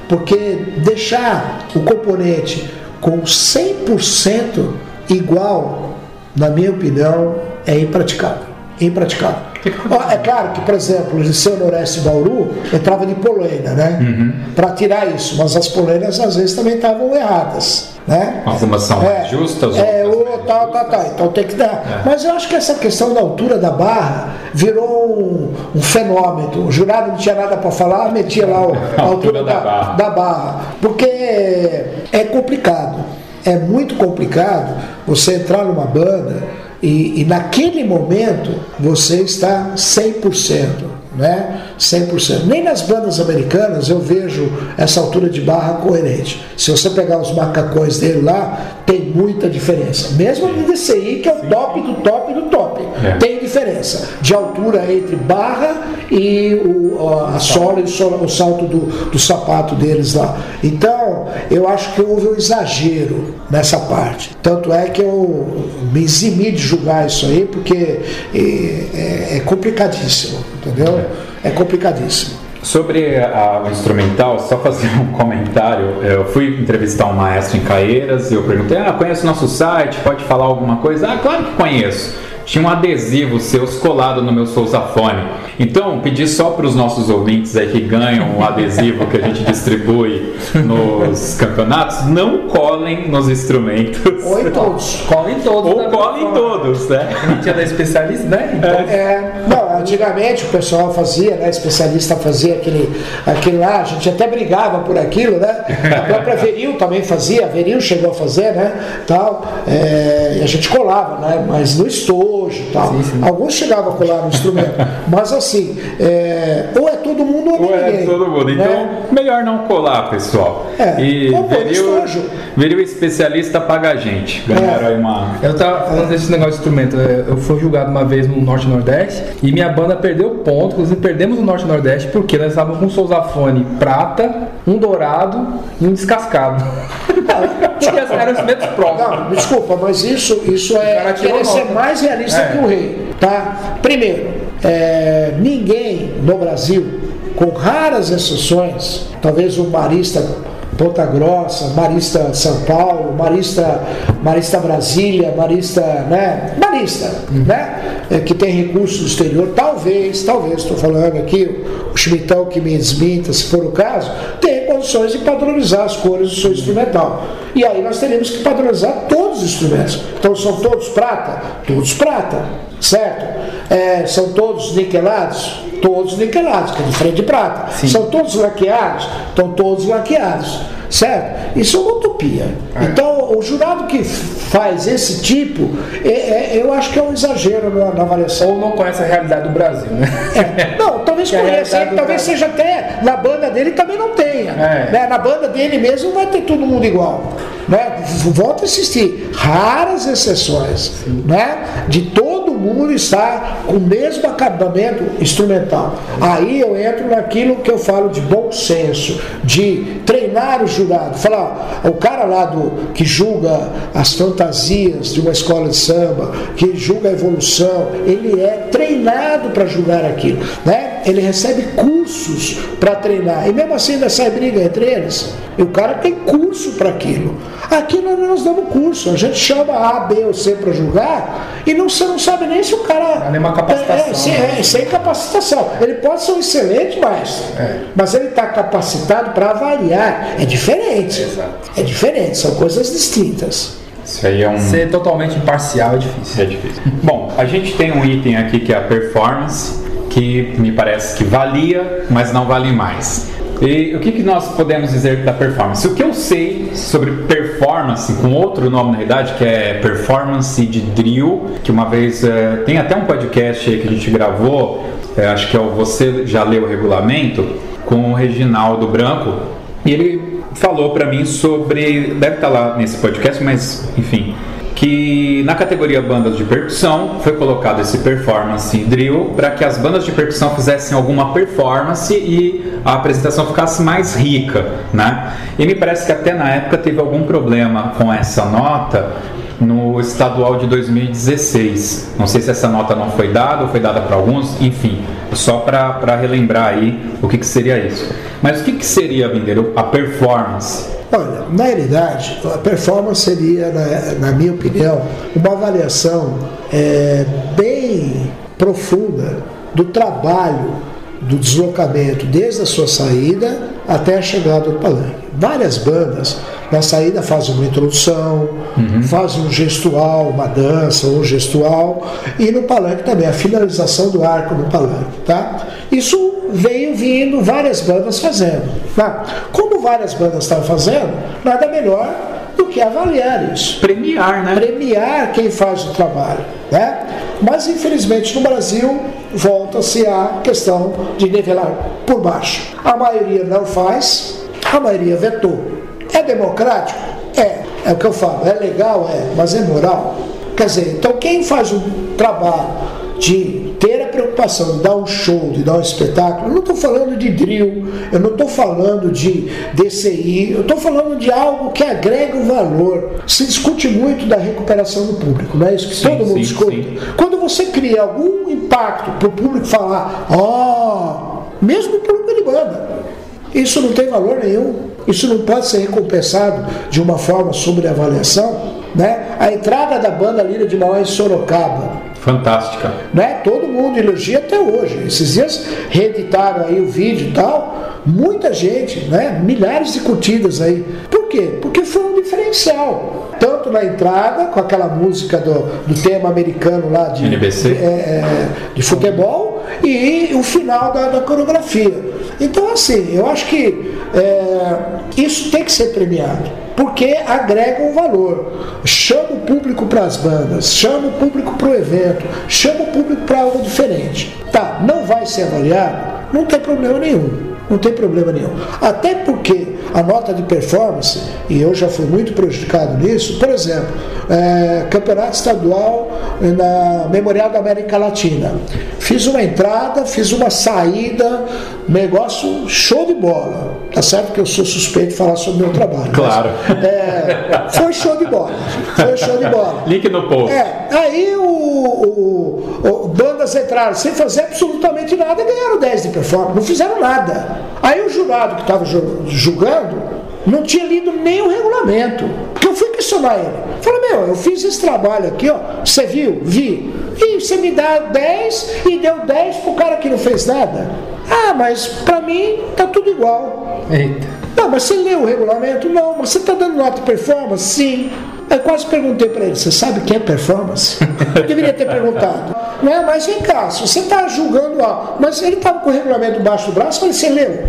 Porque deixar o componente com 100% igual, na minha opinião, é impraticável. Impraticável. Ó, É claro que, por exemplo, o Liceu Noroeste Bauru entrava de polena, né? Para tirar isso, mas as polenas às vezes também estavam erradas. Né? Algumas são mais justas, É, outras menos tal, tal, tal. Então tem que dar. Mas eu acho que essa questão da altura da barra virou um, um fenômeno. O jurado não tinha nada para falar, metia lá o- a, altura, da, barra. da barra. Porque é complicado. É muito complicado você entrar numa banda e, e naquele momento você está 100%. Né? 100%. Nem nas bandas americanas eu vejo essa altura de barra coerente. Se você pegar os macacões dele lá, tem muita diferença. Mesmo no DCI, que é o top do top do top, É. tem diferença de altura entre barra e o, a sola e o, salto do, do sapato deles lá. Então, eu acho que houve um exagero nessa parte. Tanto é que eu me eximi de julgar isso aí, porque é, é- é complicadíssimo, entendeu? É complicadíssimo. Sobre a- o instrumental, só fazer um comentário. Eu fui entrevistar um maestro em Caeiras e eu perguntei: Ah, conhece o nosso site? Pode falar alguma coisa? Ah, claro que conheço. Tinha um adesivo seus colado no meu sousafone. Então, pedi só para os nossos ouvintes aí que ganham o adesivo que a gente distribui nos campeonatos, não colem nos instrumentos. Ou em todos. Cola em todos. Ou colem em todos, né? A gente é da especialista, né? Então, É, não, antigamente o pessoal fazia, né? Especialista fazia aquele, aquele lá, a gente até brigava por aquilo, né? A própria Veril também fazia, a Veril chegou a fazer, né? Tal, é, e a gente colava, né? Mas no estojo tal. Alguns chegavam a colar no instrumento. Mas assim, é, ou é todo mundo ou, Ou é ninguém. todo mundo. Então, né? melhor não colar, pessoal. É, E Veril, estojo. Veril especialista paga a gente. Ganharam É. aí uma. Eu tava falando desse negócio de instrumento. é, Eu fui julgado uma vez no Norte e Nordeste e minha banda perdeu ponto. Inclusive, perdemos o Norte e Nordeste porque nós estávamos com um sousafone prata, um dourado e um descascado. porque eram próprios. Não, desculpa, mas isso, isso é querer ser mais realista É. que o rei. Tá? Primeiro, é, ninguém no Brasil, com raras exceções, talvez o marista Ponta Grossa, Marista São Paulo, Marista, Marista Brasília, Marista, né? Marista, né? É, que tem recursos do exterior, talvez, talvez, estou falando aqui, o Schmittão que me desminta, se for o caso, tem condições de padronizar as cores do seu instrumental. E aí nós teríamos que padronizar todos os instrumentos. Então são todos prata? Todos prata, certo? É, são todos niquelados? Todos niquelados, que é de frente de prata. São todos laqueados? Estão todos laqueados. Certo? Isso é uma utopia. Então, o jurado que faz esse tipo, é- é- eu acho que é um exagero na, na avaliação. Ou não conhece a realidade do Brasil, né? É, Não, talvez conheça, talvez seja até na banda dele também não tenha. É. né? Na banda dele mesmo vai ter todo mundo igual. Né? Volto a insistir, raras exceções né? de todo mundo estar com o mesmo acabamento instrumental. Aí eu entro naquilo que eu falo de bom senso, de treinar o jurado. Falar, o cara lá do que julga as fantasias de uma escola de samba, que julga a evolução, ele é treinado para julgar aquilo. Né? Ele recebe cursos para treinar. E mesmo assim ainda sai briga entre eles. E o cara tem curso para aquilo. Aqui nós não nos damos curso. A gente chama A, B ou C para julgar e não, você não sabe nem se o cara. Não há nenhuma capacitação, É, sem, né? é, sem capacitação. Ele pode ser um excelente maestro, É. mas ele está capacitado para avaliar. É diferente. É diferente, são coisas distintas. Isso aí é um. Ser totalmente imparcial é difícil. É difícil. Bom, a gente tem um item aqui que é a performance, que me parece que valia, mas não vale mais. E o que, que nós podemos dizer da performance? O que eu sei sobre performance, com outro nome na realidade, que é performance de drill, que uma vez eh, tem até um podcast que a gente gravou, eh, acho que é o Você Já Leu o Regulamento, com o Reginaldo Branco, e ele falou para mim sobre, deve estar lá nesse podcast, mas enfim, que na categoria bandas de percussão foi colocado esse performance drill para que as bandas de percussão fizessem alguma performance e a apresentação ficasse mais rica, né? E me parece que até na época teve algum problema com essa nota no estadual de 2016. Não sei se essa nota não foi dada ou foi dada para alguns, enfim, só para relembrar aí o que, que seria isso. Mas o que, que seria, Vindeiro, a performance? Olha, na realidade, a performance seria, na, na minha opinião, uma avaliação é, bem profunda do trabalho, do deslocamento, desde a sua saída até a chegada do palanque. Várias bandas, na saída, fazem uma introdução, fazem um gestual, uma dança, um gestual, e no palanque também, a finalização do arco no palanque. Tá? Isso veio vindo várias bandas fazendo. Tá? Como várias bandas estavam fazendo, nada melhor do que avaliar isso. Premiar, né? Premiar quem faz o trabalho. Né? Mas infelizmente no Brasil volta-se a questão de nivelar por baixo. A maioria não faz, a maioria vetou. É democrático? É. É o que eu falo, é legal, é, mas é moral. Quer dizer, então quem faz um trabalho de ter a preocupação de dar um show, de dar um espetáculo, eu não estou falando de drill, eu não estou falando de DCI, eu estou falando de algo que agrega o valor. Se discute muito da recuperação do público, não é isso que Sim, todo mundo sim, discute. sim. Quando você cria algum impacto para o público falar, ó, mesmo o público de banda, isso não tem valor nenhum. Isso não pode ser recompensado de uma forma sobre avaliação. Né? A entrada da banda Lira de Mauá em Sorocaba, Fantástica. né? Todo mundo elogia até hoje. Esses dias reeditaram aí o vídeo e tal. Muita gente, né? Milhares de curtidas aí. Por quê? Porque foi um diferencial. Tanto na entrada, com aquela música do, do tema americano lá de, NBC. é, é, de futebol, e o final da, da coreografia. Então, assim, eu acho que é, isso tem que ser premiado porque agrega um valor. Chama o público para as bandas, chama o público para o evento, chama o público para algo diferente. Tá, não vai ser avaliado? Não tem problema nenhum. Não tem problema nenhum. Até porque a nota de performance, e eu já fui muito prejudicado nisso, por exemplo, é, campeonato estadual na Memorial da América Latina. Fiz uma entrada, fiz uma saída, negócio show de bola. Tá certo que eu sou suspeito de falar sobre o meu trabalho. mas, Claro. é, foi show de bola. Foi show de bola. Link no post. É, aí o, o- o- bandas entraram sem fazer absolutamente nada e ganharam 10 de performance. Não fizeram nada. Aí o jurado que estava julgando não tinha lido nem o regulamento. Porque eu fui questionar ele. Falei, meu, eu fiz esse trabalho aqui, ó. Você viu? Vi. E você me dá 10 e deu 10 pro cara que não fez nada. Ah, mas pra mim tá tudo igual. Eita. Não, mas você leu o regulamento? Não, mas você está dando nota de performance? Sim. Eu quase perguntei para ele, você sabe o que é performance? Eu deveria ter perguntado. Né? Mas vem cá, se você está julgando, ó, mas ele estava com o regulamento debaixo do braço, falei, você leu?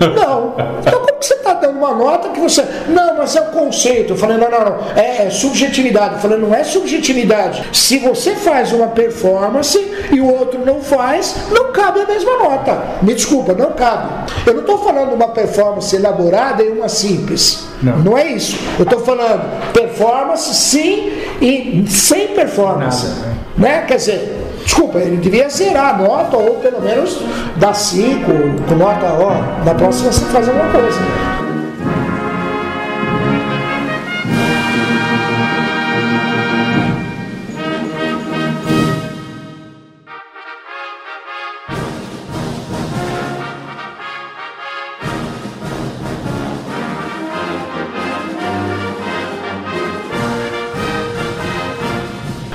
Não. Então como que você está dando uma nota que você. Não, mas é o conceito. Eu falei, não, não, não. É, é subjetividade. Eu falei, não é subjetividade. Se você faz uma performance e o outro não faz, não cabe a mesma nota. Me desculpa, não cabe. Eu não estou falando uma performance elaborada e uma simples. Não. não é isso. Eu estou falando performance sim e sem performance. Nada, né? né? Quer dizer, desculpa, ele devia zerar a nota ou pelo menos dar 5, com nota, ó, na próxima você faz alguma coisa.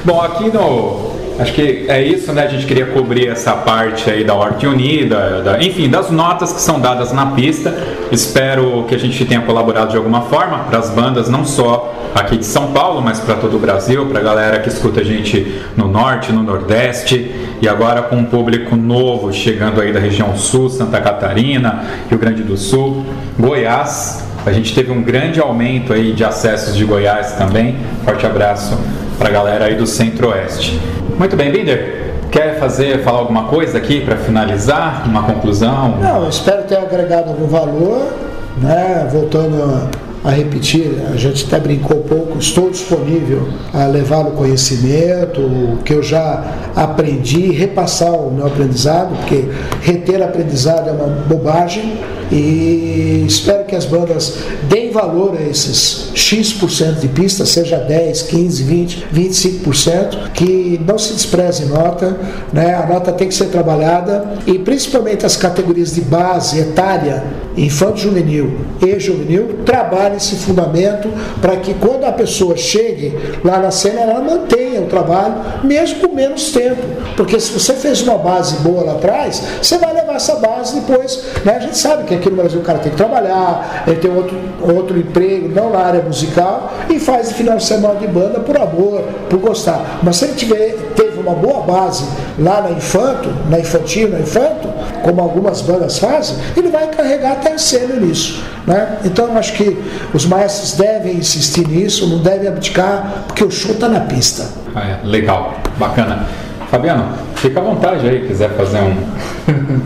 Bom, aqui no. Acho que é isso, né? A gente queria cobrir essa parte aí da Ordem Unida, da- enfim, das notas que são dadas na pista. Espero que a gente tenha colaborado de alguma forma para as bandas, não só aqui de São Paulo, mas para todo o Brasil, para a galera que escuta a gente no Norte, no Nordeste e agora com um público novo chegando aí da região Sul, Santa Catarina, Rio Grande do Sul, Goiás. A gente teve um grande aumento aí de acessos de Goiás também. Forte abraço para a galera aí do Centro-Oeste. Muito bem, Binder. Quer fazer, falar alguma coisa aqui para finalizar? Uma conclusão? Não, espero ter agregado algum valor, né? Voltando a, repetir, a gente até brincou pouco, estou disponível a levar o conhecimento, o que eu já aprendi, repassar o meu aprendizado, porque reter aprendizado é uma bobagem. E espero que as bandas deem valor a esses X% de pista, seja 10, 15, 20, 25%, que não se despreze nota, né? a nota tem que ser trabalhada e principalmente as categorias de base etária, infanto juvenil e juvenil, trabalhe esse fundamento para que quando a pessoa chegue lá na cena, ela mantenha o trabalho, mesmo com menos tempo. Porque se você fez uma base boa lá atrás, você vai levar essa base depois. Né? A gente sabe que aqui no Brasil o cara tem que trabalhar, ele tem outro, outro emprego, não na área musical, e faz final de semana de banda por amor, por gostar. Mas se ele tiver, teve uma boa base lá na infanto, na infantil, na infanto, como algumas bandas fazem, ele vai carregar até cena nisso. Né? Então eu acho que os maestros devem insistir nisso, não devem abdicar, porque o show está na pista. Ah, é, legal, bacana. Fabiano, fica à vontade aí, quiser fazer um,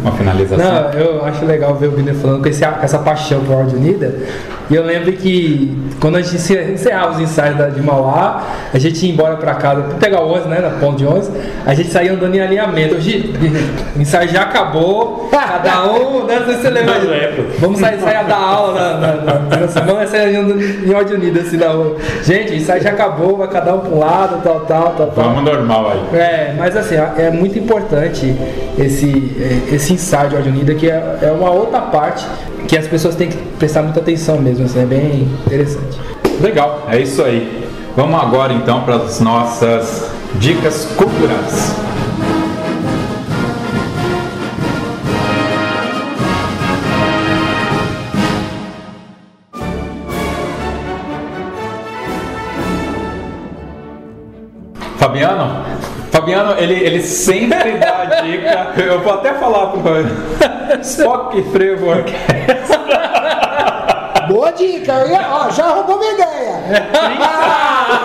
uma finalização. Não, eu acho legal ver o Biner falando com esse- essa paixão por Ordem Unida. E eu lembro que quando a gente encer- encerrava os ensaios da- de Mauá, a gente ia embora pra casa, pra pegar o ônibus, né, na ponte de ônibus, a gente saía andando em alinhamento. Hoje, o ensaio já acabou, cada um, né, não sei se você lembra. Não lembro. Vamos sair, sair da aula na, na, na, na semana, sair andando em Ordem Unida, assim, na rua. Gente, o ensaio já acabou, vai cada um pra um lado, tal, tal, tal, tal. Vamos normal aí. É, mas assim, é muito importante esse, é, esse ensaio de Ordem Unida, que é, é uma outra parte que as pessoas têm que prestar muita atenção mesmo, assim, é bem interessante. Legal, é isso aí. Vamos agora então para as nossas dicas culturais. Fabiano? Fabiano, ele, ele sempre dá a dica. Eu vou até falar pro Spock Frevo Boa dica, eu ia- ó, já roubou minha ideia.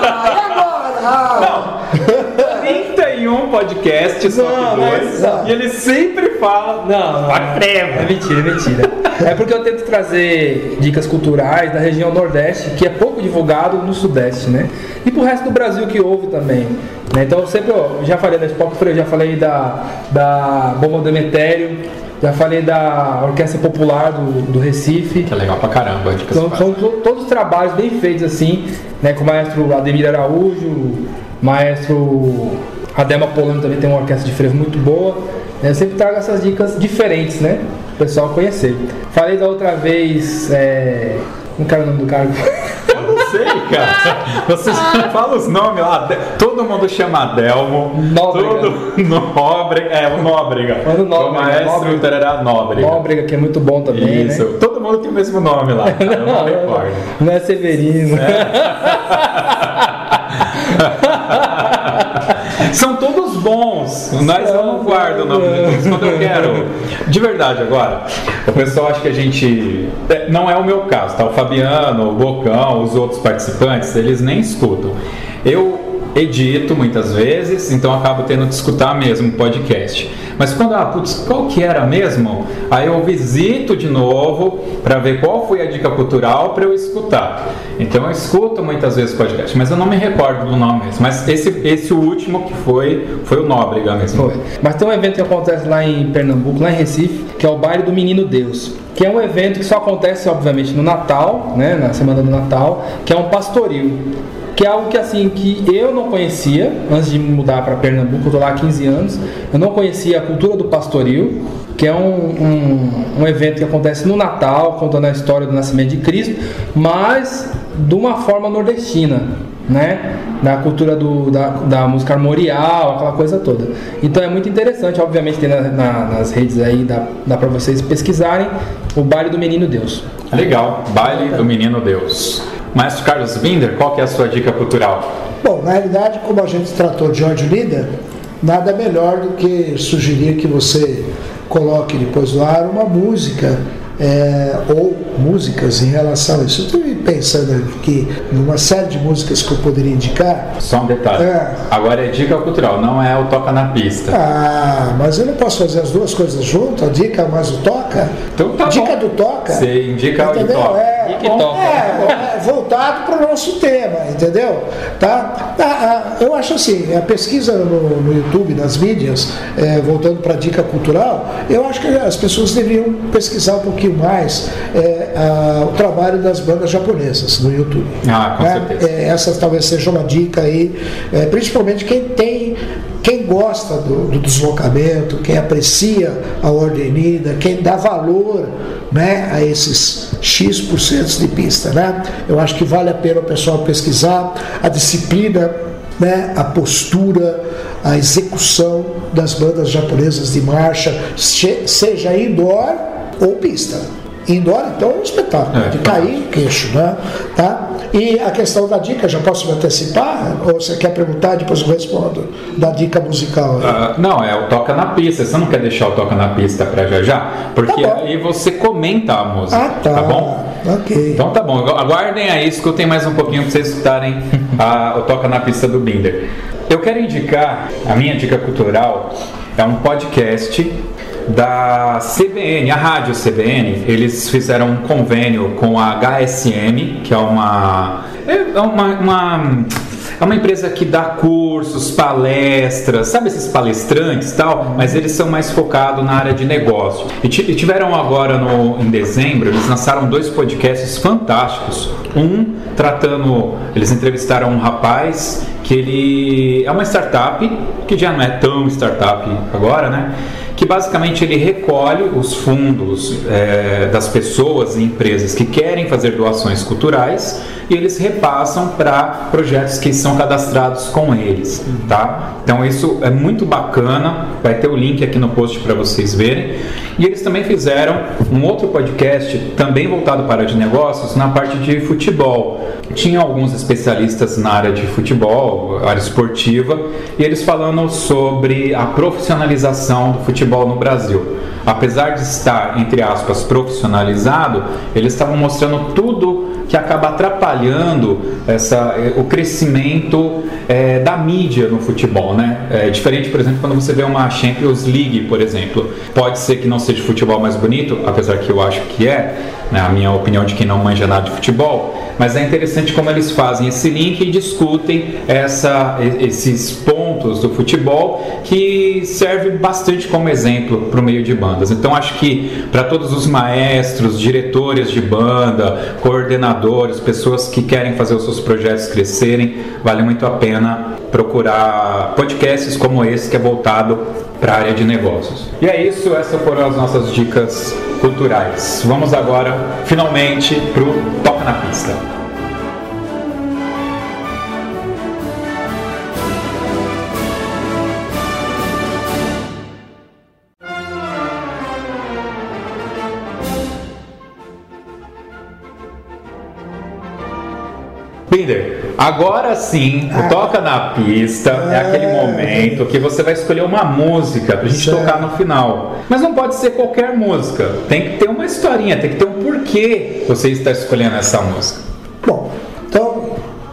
Ah, e agora? Ah, 31 podcasts, só Não, que dois. não. E ele sempre fala. Não, não. É mentira, é mentira. É porque eu tento trazer dicas culturais da região Nordeste, que é pouco divulgado no Sudeste, né? E pro resto do Brasil que ouve também. né? Então eu sempre, ó, já falei da Spock Freio, já falei da, da Bomba do Emetério, já falei da Orquestra Popular do, do Recife. Que é legal pra caramba, dicas São, fáceis. são to- todos trabalhos bem feitos assim, né? Com o maestro Ademir Araújo, maestro Adema Polano também tem uma orquestra de frevo muito boa. né? Eu sempre trago essas dicas diferentes, né? O pessoal conhecer. Falei da outra vez é, Não quero o nome do cara. Eu não sei, cara. Vocês falam os nomes lá. Todo mundo chama Delmo. Nóbrega. Todo Nóbrega. É, o Nóbrega. Mas o Nóbrega, O maestro Nóbrega. Tarará Nóbrega. Nóbrega, que é muito bom também, Isso. né? Todo mundo tem o mesmo nome lá. cara. Eu não recordo. Não é Severino. São todos bons, eu não guardo o nome deles quando eu quero. De verdade, agora, o pessoal acha que a gente. é, Não é o meu caso, tá? O Fabiano, o Bocão, os outros participantes, eles nem escutam. Eu edito muitas vezes, então acabo tendo que escutar mesmo o podcast. Mas quando, ah, putz, qual que era mesmo? Aí eu visito de novo para ver qual foi a dica cultural para eu escutar. Então eu escuto muitas vezes podcast, mas eu não me recordo do nome mesmo. Mas esse, esse último que foi, foi o Nóbrega mesmo. Foi. Mas tem um evento que acontece lá em Pernambuco, lá em Recife, que é o Baile do Menino Deus. Que é um evento que só acontece, obviamente, no Natal, né? Na semana do Natal, que é um pastoril. Que é algo que assim, que eu não conhecia antes de mudar para Pernambuco, eu tô lá há 15 anos. Eu não conhecia a cultura do pastoril, que é um, um, um evento que acontece no Natal, contando a história do nascimento de Cristo, mas de uma forma nordestina né? Da cultura do, da, da música armorial, aquela coisa toda. Então é muito interessante, obviamente tem na- na- nas redes aí, dá, dá para vocês pesquisarem o baile do Menino Deus. Legal, Baile do Menino Deus. Maestro Carlos Binder, qual que é a sua dica cultural? Bom, na realidade, como a gente tratou de George Lida, nada melhor do que sugerir que você coloque depois do ar uma música é, ou músicas em relação a isso. Eu estive pensando aqui numa série de músicas que eu poderia indicar. Só um detalhe. É. Agora é dica cultural, não é o toca na pista. Ah, mas eu não posso fazer as duas coisas juntas, a dica mais o toca. Então tá dica bom. do toca. Você indica o entendeu? toca. É, E que bom, toca. é, é, voltado para o nosso tema, entendeu? Tá? Ah, ah, eu acho assim, a pesquisa no, no YouTube, nas mídias, é, voltando para a dica cultural, eu acho que as pessoas deveriam pesquisar um pouquinho mais é, ah, o trabalho das bandas japonesas no YouTube. Ah, com né? certeza. É, essa talvez seja uma dica aí, é, principalmente quem tem, quem gosta do, do deslocamento, quem aprecia a ordem unida, quem dá valor né, a esses X% de pista. Né? Eu acho que vale a pena o pessoal pesquisar a disciplina, né, a postura, a execução das bandas japonesas de marcha, seja indoor ou pista. Indoor, então, é um espetáculo, É, de cair o queixo, né? Tá? E a questão da dica, já posso me antecipar? Ou você quer perguntar, depois eu respondo? Da dica musical. Ah, não, é o toca na pista. Você não quer deixar o toca na pista pra já já? Porque Tá aí você comenta a música. ah, tá. bom? Ok. Então tá bom, aguardem aí, escutem mais um pouquinho pra vocês escutarem a- o Toca na Pista do Binder. Eu quero indicar, a minha dica cultural é um podcast da CBN, a rádio CBN. Eles fizeram um convênio com a HSM, que é uma. É uma, uma é uma empresa que dá cursos, palestras, sabe esses palestrantes tal, mas eles são mais focados na área de negócio. E tiveram agora no, em dezembro, eles lançaram dois podcasts fantásticos. Um tratando, eles entrevistaram um rapaz que ele é uma startup, que já não é tão startup agora, né? Que basicamente ele recolhe os fundos eh, das pessoas e empresas que querem fazer doações culturais e eles repassam para projetos que são cadastrados com eles, tá? Então isso é muito bacana, vai ter o link aqui no post para vocês verem. E eles também fizeram um outro podcast também voltado para de negócios na parte de futebol. Tinha alguns especialistas na área de futebol, área esportiva, e eles falando sobre a profissionalização do futebol no Brasil. Apesar de estar, entre aspas, profissionalizado, eles estavam mostrando tudo que acaba atrapalhando essa, eh, o crescimento eh, da mídia no futebol, né? É diferente, por exemplo, quando você vê uma Champions League, por exemplo, pode ser que não seja futebol mais bonito, apesar que eu acho que é, né, a minha opinião de quem não manja nada de futebol, mas é interessante como eles fazem esse link e discutem essa, esses pontos do futebol que serve bastante como exemplo para o meio de bandas. Então acho que para todos os maestros, diretores de banda, coordenadores, pessoas que querem fazer os seus projetos crescerem, vale muito a pena procurar podcasts como esse que é voltado para a área de negócios. E é isso, essas foram as nossas dicas culturais. Vamos agora, finalmente, pro Toca na Pista. Binder, agora sim, o Toca na Pista é aquele momento que você vai escolher uma música pra gente Certo. tocar no final. Mas não pode ser qualquer música, tem que ter uma historinha, tem que ter um porquê você está escolhendo essa música. Bom, então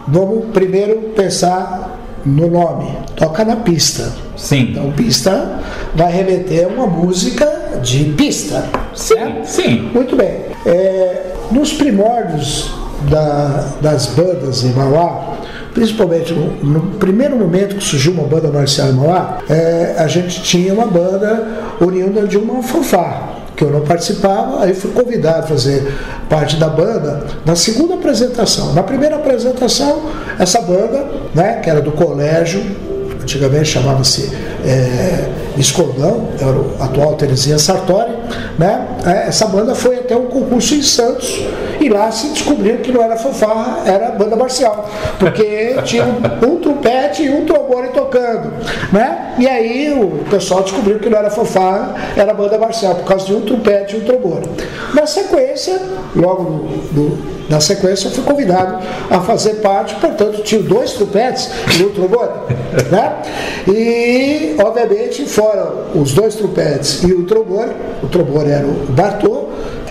vamos primeiro pensar no nome. Toca na pista. Sim, Então, pista vai remeter a uma música de pista. sim, sim. Muito bem. É, nos primórdios da- das bandas em Mauá, principalmente no, primeiro momento que surgiu uma banda marcial em Mauá, é, a gente tinha uma banda oriunda de uma fanfarra, que eu não participava, aí fui convidado a fazer parte da banda na segunda apresentação. Na primeira apresentação, essa banda, né, que era do colégio, antigamente chamava-se é, Escordão, era o atual Terezinha Sartori, né? É, Essa banda foi até um concurso em Santos e lá se descobriu que não era fanfarra, era banda marcial, porque tinha um, trompete e um trombone tocando, né? E aí o pessoal descobriu que não era fanfarra, era banda marcial, por causa de um trompete e um trombone. Na sequência, logo no- no- na sequência, eu fui convidado a fazer parte, portanto, tinha dois trompetes e um trombone. Né? E, obviamente, fora os dois trompetes e o trombone, o trombone era o Bartô,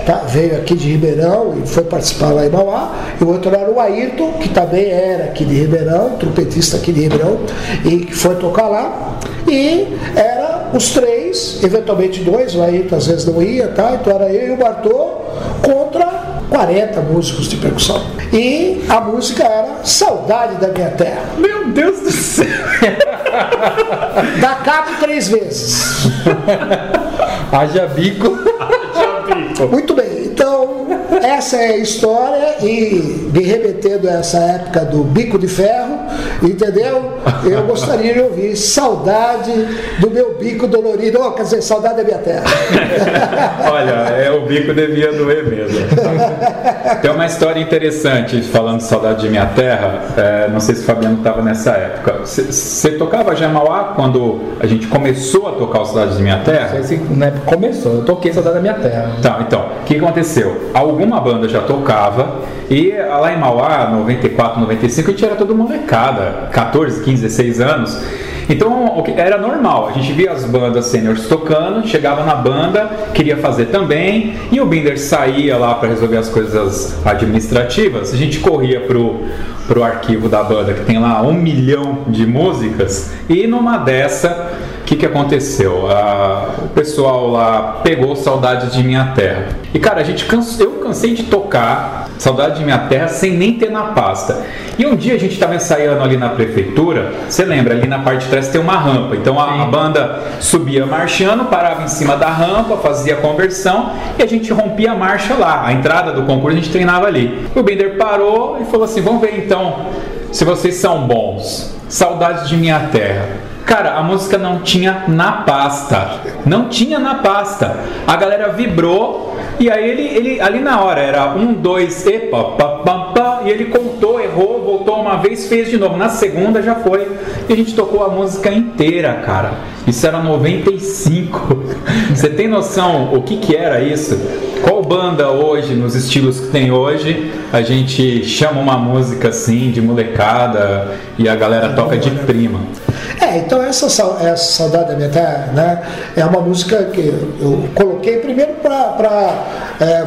tá? veio aqui de Ribeirão e foi participar lá em Mauá, e o outro era o Ayrton, que também era aqui de Ribeirão, trompetista aqui de Ribeirão, e que foi tocar lá. E era os três, eventualmente dois, o Ayrton às vezes não ia, tá? então era eu e o Bartô contra 40 músicos de percussão. E a música era Saudade da Minha Terra. Meu Deus do céu! Dá cabo três vezes. Haja bico. Muito bem, então essa é a história e me remetendo a essa época do bico de ferro, entendeu? Eu gostaria de ouvir saudade do meu bico dolorido, oh, quer dizer, saudade da minha terra. Olha, é, o bico devia doer mesmo. Tem uma história interessante falando de saudade de minha terra. é, não sei se o Fabiano estava nessa época. Você tocava já em Mauá quando a gente começou a tocar o Saudade de Minha Terra? Esse, né, começou, eu toquei Saudade da Minha Terra. Tá, então, o que aconteceu? Alguma banda já tocava e lá em Mauá, 94, 95, a gente era todo molecada, 14, 15, 16 anos. Então era normal, a gente via as bandas seniors tocando, chegava na banda, queria fazer também, e o Binder saía lá para resolver as coisas administrativas, a gente corria pro, pro arquivo da banda, que tem lá um milhão de músicas, e numa dessa que, que aconteceu? Ah, o pessoal lá pegou Saudade de Minha Terra. E cara, a gente canse- eu cansei de tocar Saudade de Minha Terra sem nem ter na pasta. E um dia a gente estava ensaiando ali na prefeitura, você lembra, ali na parte de trás tem uma rampa. Então a, a banda subia marchando, parava em cima da rampa, fazia a conversão e a gente rompia a marcha lá. A entrada do concurso a gente treinava ali. O Bender parou e falou assim: vamos ver então se vocês são bons. Saudade de Minha Terra. Cara, a música não tinha na pasta. Não tinha na pasta. A galera vibrou e aí ele, ele ali na hora era um, dois, e pá, pá, pá, e ele contou, errou, voltou uma vez, fez de novo. Na segunda já foi. E a gente tocou a música inteira, cara. Isso era 95. Você tem noção o que, que era isso? Qual banda hoje, nos estilos que tem hoje, a gente chama uma música assim, de molecada, e a galera toca de prima? É, então essa, essa Saudade da Minha Terra né, é uma música que eu coloquei primeiro para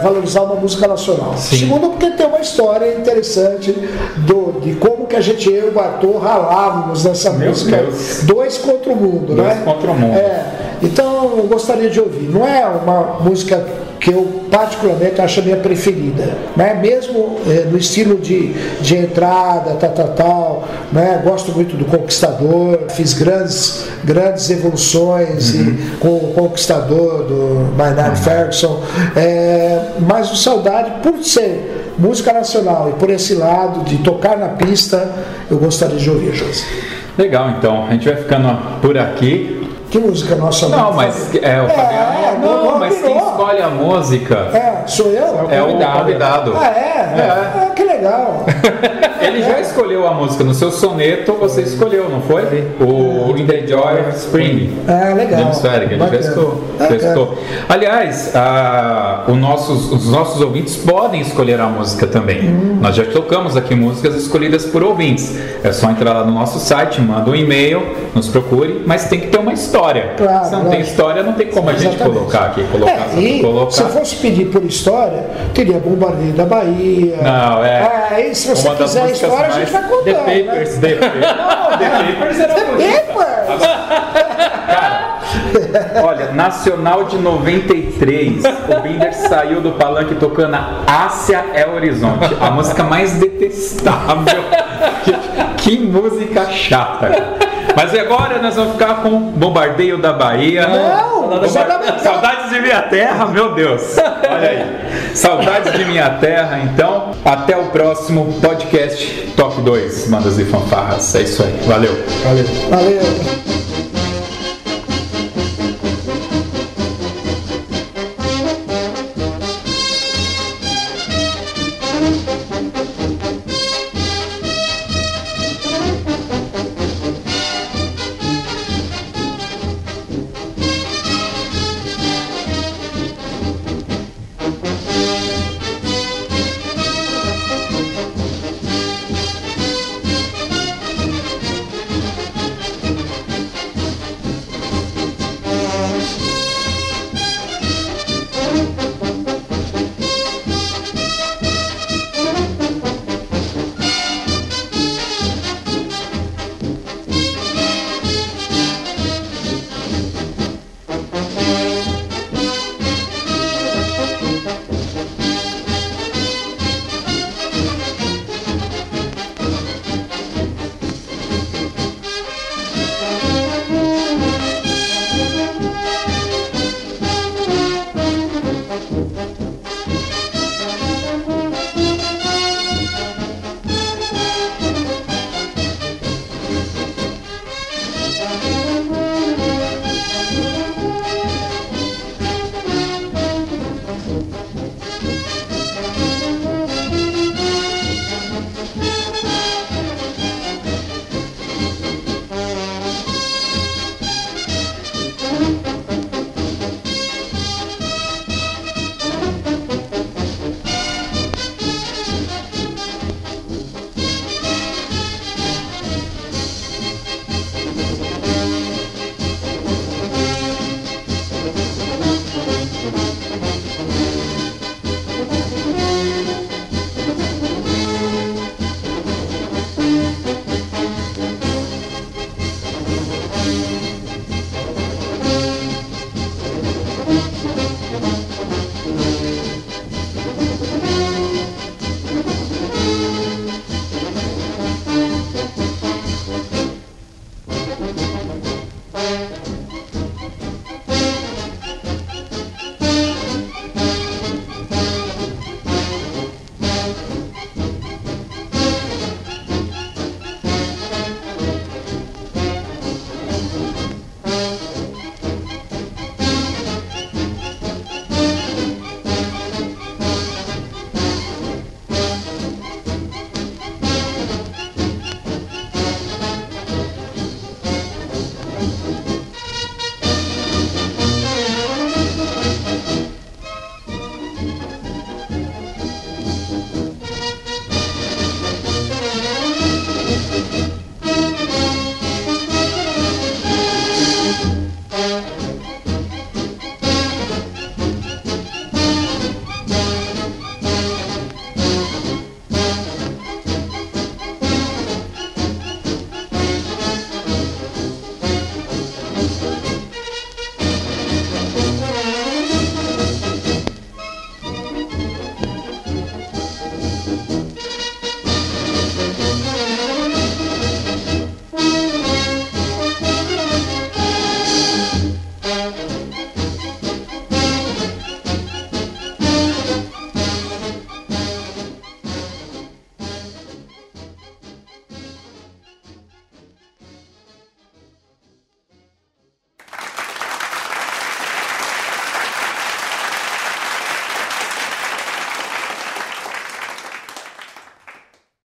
valorizar uma música nacional. Segundo, porque tem uma história interessante do, de como que a gente, eu e o Bartô, ralávamos nessa Meu música. Deus. Dois contra o mundo, Dois né? contra o mundo. É, então eu gostaria de ouvir. Não é uma música que eu particularmente acho a minha preferida, né? mesmo eh, no estilo de, de entrada, tal, tal, tal, né? gosto muito do Conquistador, fiz grandes, grandes evoluções e, com o Conquistador do Maynard Ferguson, eh, mas o Saudade, por ser música nacional e por esse lado de tocar na pista, eu gostaria de ouvir, José. Legal, então. A gente vai ficando por aqui. Que música nacional? Não, mas é, o Fabiano. É, não, não mas. Escolhe a música É, sou eu? é o convidado. convidado. Ah, é? Ah, que legal. Ele já escolheu a música no seu soneto, você escolheu, não foi? O In the Joy of Spring. Ah, legal. James Ferrier, ele prestou. Bacana. prestou. Aliás, ah, o nossos- os nossos ouvintes podem escolher a música também. Hum. Nós já tocamos aqui músicas escolhidas por ouvintes. É só entrar lá no nosso site, manda um e-mail, nos procure, mas tem que ter uma história. Claro, se não tem lógico. história, não tem como a gente Exatamente. colocar aqui. Colocar, É, e colocar. se fosse pedir por história, teria Bombardeio da Bahia. Não, é. Ah, se você Uma quiser a história, a gente vai contar. The né? Papers. The Papers. Não, The Papers era bonito. Papers! Olha, Nacional de 93, o Binder saiu do palanque tocando Ásia é Horizonte, a música mais detestável. que música chata. Mas agora nós vamos ficar com Bombardeio da Bahia. Não, Bombar- fundamental. Saudades de minha terra, meu Deus. Olha aí. Saudades de minha terra, então. Até o próximo podcast Top 2, Mandas e Fanfarras. É isso aí. Valeu. Valeu. Valeu.